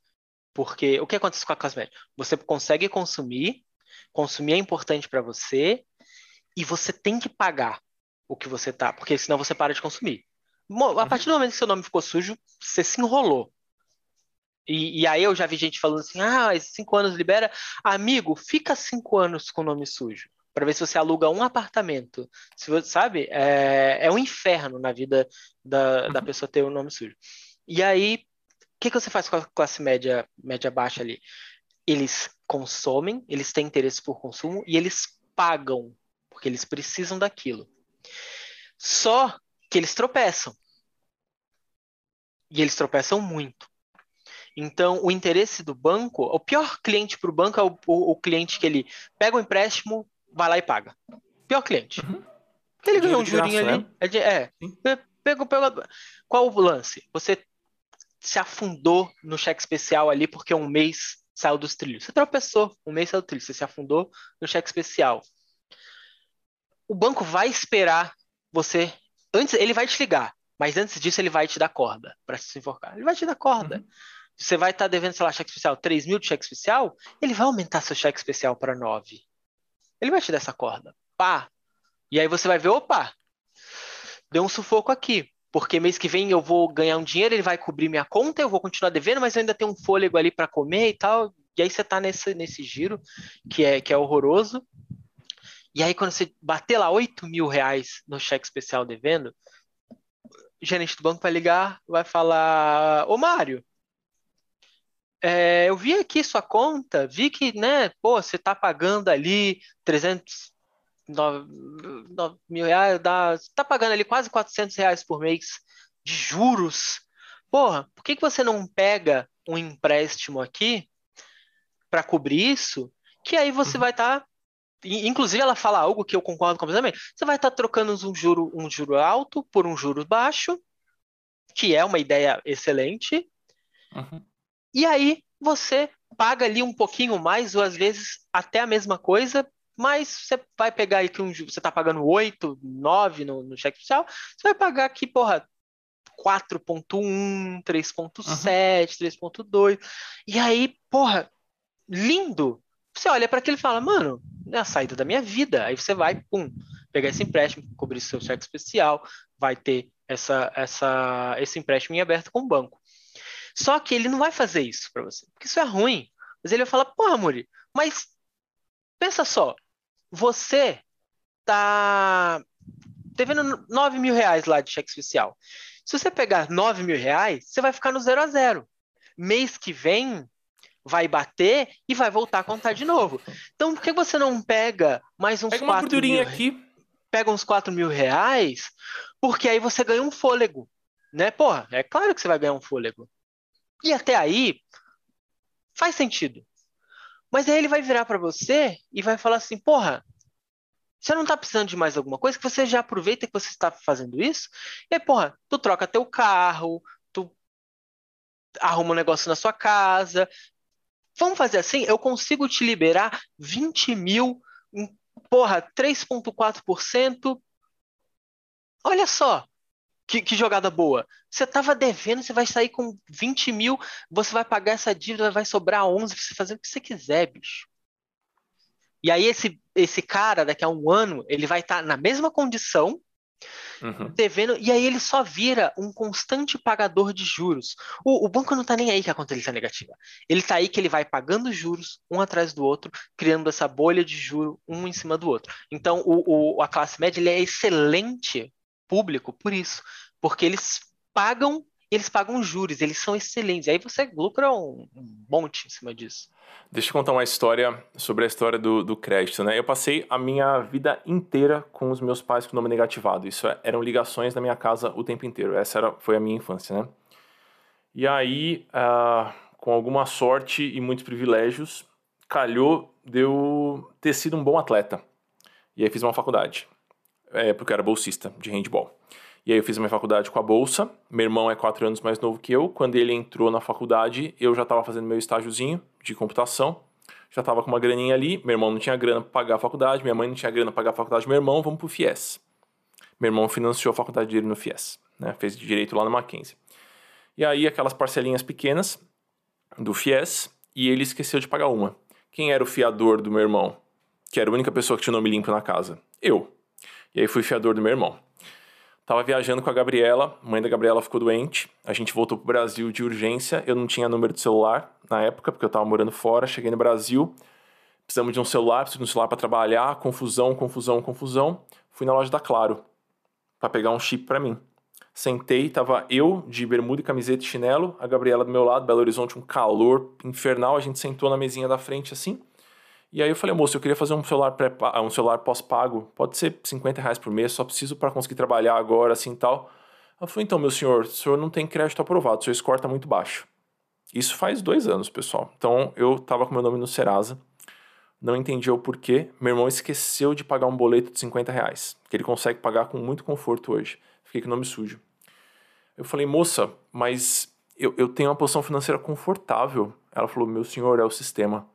Speaker 2: porque o que acontece com a classe média? Você consegue consumir, consumir é importante para você e você tem que pagar o que você tá, porque senão você para de consumir. A partir do momento que seu nome ficou sujo, você se enrolou. E, e, aí eu já vi gente falando assim: ah, esses cinco anos libera. Amigo, fica cinco anos com o nome sujo. Para ver se você aluga um apartamento. Se você sabe, é, é um inferno na vida da, da pessoa ter o um nome sujo. E aí, o que, que você faz com a classe média, média baixa ali? Eles consomem, eles têm interesse por consumo e eles pagam, porque eles precisam daquilo. Só que eles tropeçam. E eles tropeçam muito. Então, o interesse do banco, o pior cliente para o banco é o, o, o, cliente que ele pega o empréstimo, vai lá e paga. Pior cliente. Uhum. Ele ganhou um jurinho ali. Né? É, de, é. Pegou, pegou, qual o lance? Você se afundou no cheque especial ali porque um mês saiu dos trilhos. Você tropeçou, um mês saiu dos trilhos. Você se afundou no cheque especial. O banco vai esperar você. Antes, ele vai te ligar. Mas antes disso, ele vai te dar corda para se enforcar. Ele vai te dar corda. Uhum você vai estar tá devendo, sei lá, cheque especial 3 mil de cheque especial, ele vai aumentar seu cheque especial para 9. Ele vai te dar essa corda. Pá! E aí você vai ver, opa, deu um sufoco aqui. Porque mês que vem eu vou ganhar um dinheiro, ele vai cobrir minha conta, eu vou continuar devendo, mas eu ainda tenho um fôlego ali para comer e tal. E aí você está nesse, nesse giro, que é, que é horroroso. E aí, quando você bater lá 8 mil reais no cheque especial devendo, o gerente do banco vai ligar, vai falar: Ô Mário, é, eu vi aqui sua conta, vi que, né, pô, você tá pagando ali 300 9, 9 mil reais, dá, você tá pagando ali quase 400 reais por mês de juros. Porra, por que, que você não pega um empréstimo aqui para cobrir isso? Que aí você uhum. vai estar. Tá, inclusive, ela fala algo que eu concordo completamente. Você vai estar trocando um juro, um juro alto por um juro baixo, que é uma ideia excelente. Uhum. E aí você paga ali um pouquinho mais, ou às vezes até a mesma coisa, mas você vai pegar aqui um. Você está pagando 8, 9 no, no cheque social, você vai pagar aqui, porra, 4.1, 3.7, uhum. 3.2. E aí, porra, lindo. Você olha para aquilo e fala, mano, é a saída da minha vida. Aí você vai, pum, pegar esse empréstimo, cobrir seu cheque especial, vai ter essa, essa, esse empréstimo em aberto com o banco. Só que ele não vai fazer isso para você, porque isso é ruim. Mas ele vai falar, porra, Muri, mas pensa só, você tá devendo 9 mil reais lá de cheque especial. Se você pegar 9 mil reais, você vai ficar no zero a zero. Mês que vem, vai bater e vai voltar a contar de novo. Então, por que você não pega mais uns pega 4 mil... aqui. Pega uns 4 mil reais, porque aí você ganha um fôlego. Né? Porra, é claro que você vai ganhar um fôlego. E até aí, faz sentido. Mas aí ele vai virar para você e vai falar assim: porra, você não tá precisando de mais alguma coisa? Que você já aproveita que você está fazendo isso? E aí, porra, tu troca teu carro, tu arruma um negócio na sua casa. Vamos fazer assim? Eu consigo te liberar 20 mil, porra, 3,4%. Olha só, que, que, jogada boa. Você estava devendo, você vai sair com 20 mil, você vai pagar essa dívida, vai sobrar 11 para você fazer o que você quiser, bicho. E aí esse, esse cara, daqui a um ano, ele vai estar tá na mesma condição, uhum. devendo, e aí ele só vira um constante pagador de juros. O, o banco não está nem aí que a conta dele está negativa. Ele está aí que ele vai pagando juros um atrás do outro, criando essa bolha de juro um em cima do outro. Então o, o a classe média ele é excelente público por isso, porque eles pagam, eles pagam juros, eles são excelentes. Aí você lucra um, monte em cima disso.
Speaker 1: Deixa eu contar uma história sobre a história do, do crédito, né? Eu passei a minha vida inteira com os meus pais com nome negativado. Isso é, eram ligações na minha casa o tempo inteiro. Essa era, foi a minha infância, né? E aí, uh, com alguma sorte e muitos privilégios, calhou de eu ter sido um bom atleta. E aí fiz uma faculdade é, porque eu era bolsista de handball. E aí eu fiz minha faculdade com a bolsa. Meu irmão é quatro anos mais novo que eu. Quando ele entrou na faculdade, eu já estava fazendo meu estágiozinho de computação. Já estava com uma graninha ali. Meu irmão não tinha grana para pagar a faculdade. Minha mãe não tinha grana para pagar a faculdade. Meu irmão, vamos pro FIES. Meu irmão financiou a faculdade dele no FIES. Né? Fez direito lá no Mackenzie. E aí aquelas parcelinhas pequenas do FIES e ele esqueceu de pagar uma. Quem era o fiador do meu irmão? Que era a única pessoa que tinha o nome limpo na casa. Eu. E aí fui fiador do meu irmão. Tava viajando com a Gabriela, mãe da Gabriela ficou doente. A gente voltou pro Brasil de urgência. Eu não tinha número de celular na época, porque eu tava morando fora. Cheguei no Brasil, precisamos de um celular, preciso de um celular para trabalhar. Confusão, confusão, confusão. Fui na loja da Claro para pegar um chip para mim. Sentei, tava eu de bermuda camiseta e chinelo, a Gabriela do meu lado, Belo Horizonte, um calor infernal. A gente sentou na mesinha da frente assim. E aí eu falei, moço, eu queria fazer um celular, pré um celular pós-pago, pode ser 50 reais por mês, só preciso para conseguir trabalhar agora, assim tal. Ela falou, então, meu senhor, o senhor não tem crédito aprovado, o seu score está muito baixo. Isso faz dois anos, pessoal. Então, eu estava com meu nome no Serasa, não entendi o porquê. Meu irmão esqueceu de pagar um boleto de 50 reais, que ele consegue pagar com muito conforto hoje. Fiquei com o nome sujo. Eu falei, moça, mas eu, eu tenho uma posição financeira confortável. Ela falou, meu senhor, é o sistema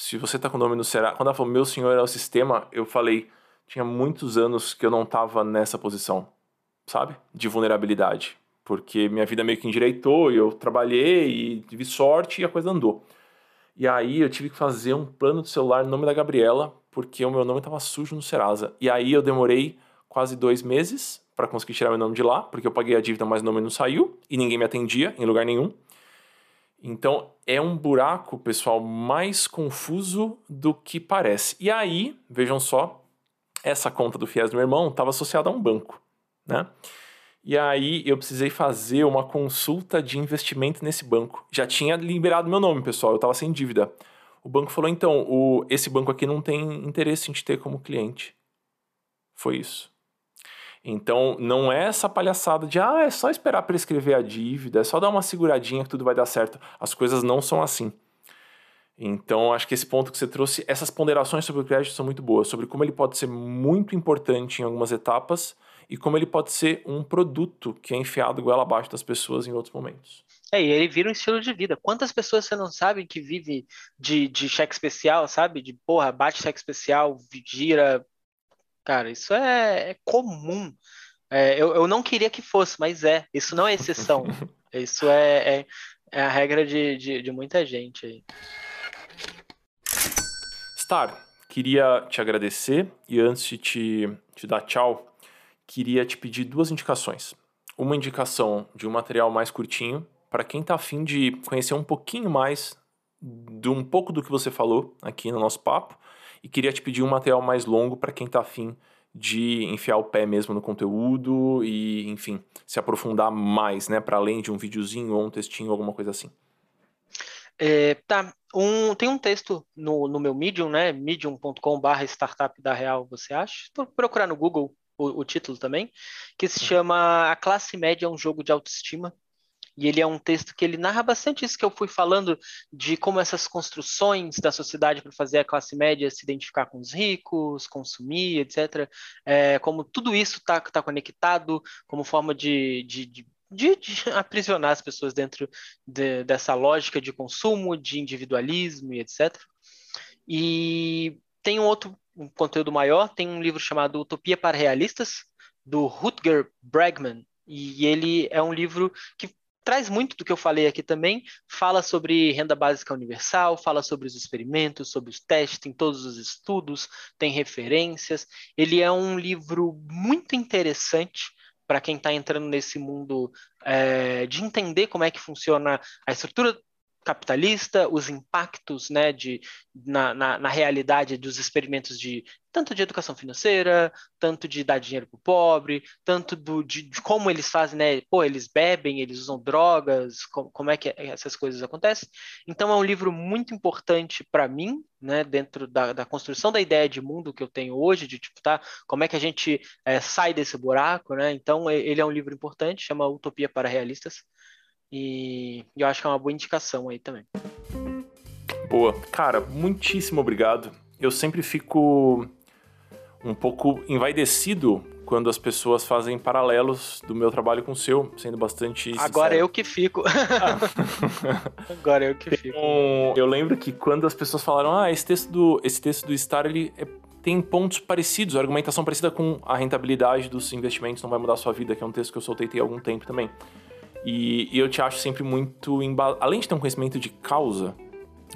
Speaker 1: se você tá com o nome no Serasa. Quando ela falou, meu senhor é o sistema, eu falei, tinha muitos anos que eu não tava nessa posição, sabe? De vulnerabilidade. Porque minha vida meio que endireitou, e eu trabalhei e tive sorte e a coisa andou. E aí eu tive que fazer um plano de celular no nome da Gabriela, porque o meu nome estava sujo no Serasa. E aí eu demorei quase dois meses para conseguir tirar meu nome de lá, porque eu paguei a dívida, mas o nome não saiu e ninguém me atendia em lugar nenhum. Então é um buraco, pessoal, mais confuso do que parece. E aí, vejam só, essa conta do FIES do meu irmão estava associada a um banco, né? E aí eu precisei fazer uma consulta de investimento nesse banco. Já tinha liberado meu nome, pessoal, eu estava sem dívida. O banco falou: então, o, esse banco aqui não tem interesse em te ter como cliente. Foi isso. Então, não é essa palhaçada de, ah, é só esperar prescrever a dívida, é só dar uma seguradinha que tudo vai dar certo. As coisas não são assim. Então, acho que esse ponto que você trouxe, essas ponderações sobre o crédito são muito boas, sobre como ele pode ser muito importante em algumas etapas e como ele pode ser um produto que é enfiado goela abaixo das pessoas em outros momentos.
Speaker 2: É, e ele vira um estilo de vida. Quantas pessoas você não sabe que vive de, de cheque especial, sabe? De porra, bate cheque especial, gira Cara, isso é, é comum. É, eu, eu não queria que fosse, mas é. Isso não é exceção. (laughs) isso é, é, é, a regra de, de, de muita gente aí.
Speaker 1: Star, queria te agradecer e antes de te, te dar tchau, queria te pedir duas indicações. Uma indicação de um material mais curtinho, para quem está afim de conhecer um pouquinho mais de um pouco do que você falou aqui no nosso papo, e queria te pedir um material mais longo para quem está afim de enfiar o pé mesmo no conteúdo e, enfim, se aprofundar mais, né? Para além de um videozinho ou um textinho, alguma coisa assim.
Speaker 2: É, tá, um, tem um texto no, no meu Medium, né? medium.com.br startup da real, você acha? Procurar no Google o, o título também, que se uhum. chama A Classe Média é um Jogo de Autoestima. E ele é um texto que ele narra bastante isso que eu fui falando de como essas construções da sociedade para fazer a classe média se identificar com os ricos, consumir, etc. É, como tudo isso está tá conectado como forma de, de, de de, de, (laughs) aprisionar as pessoas dentro de, dessa lógica de consumo, de individualismo e etc. E tem um outro um conteúdo maior, tem um livro chamado Utopia para Realistas, do Rutger Bregman, e ele é um livro que traz muito do que eu falei aqui também, fala sobre renda básica universal, fala sobre os experimentos, sobre os testes, tem todos os estudos, tem referências. Ele é um livro muito interessante para quem está entrando nesse mundo é, de entender como é que funciona a estrutura capitalista, os impactos né, de, na, na, na, realidade dos experimentos de tanto de educação financeira, tanto de dar dinheiro para o pobre, tanto do, de, de, como eles fazem, né? Pô, eles bebem, eles usam drogas, como, como é que essas coisas acontecem. Então é um livro muito importante para mim, né? Dentro da, da, construção da ideia de mundo que eu tenho hoje, de tipo, tá, como é que a gente é, sai desse buraco, né? Então ele é um livro importante, chama Utopia para Realistas. E eu acho que é uma boa indicação aí também.
Speaker 1: Boa. Cara, muitíssimo obrigado. Eu sempre fico um pouco envaidecido quando as pessoas fazem paralelos do meu trabalho com o seu, sendo bastante.
Speaker 2: Agora eu que fico. (laughs) Agora eu que fico.
Speaker 1: Um, eu lembro que quando as pessoas falaram, ah, esse texto do, esse texto do Star ele é, tem pontos parecidos, argumentação parecida com a rentabilidade dos investimentos não vai mudar a sua vida, que é um texto que eu soltei tem algum tempo também. E, e eu te acho sempre muito. Além de ter um conhecimento de causa,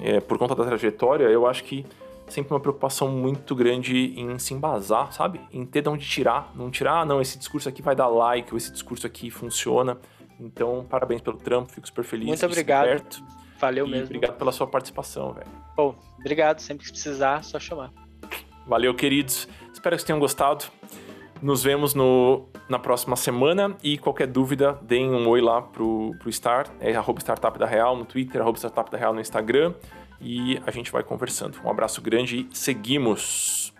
Speaker 1: é, por conta da trajetória, eu acho que sempre uma preocupação muito grande em se embasar, sabe? Em ter de onde tirar. Não tirar, ah, não, esse discurso aqui vai dar like, ou esse discurso aqui funciona. Então, parabéns pelo trampo, fico super feliz.
Speaker 2: Muito obrigado. Perto. Valeu e mesmo.
Speaker 1: Obrigado pela sua participação, velho.
Speaker 2: Bom, obrigado. Sempre que precisar, só chamar.
Speaker 1: Valeu, queridos. Espero que vocês tenham gostado. Nos vemos no, na próxima semana e qualquer dúvida, deem um oi lá pro, pro Star, é arroba Startup da Real no Twitter, arroba Startup da Real no Instagram e a gente vai conversando. Um abraço grande e seguimos!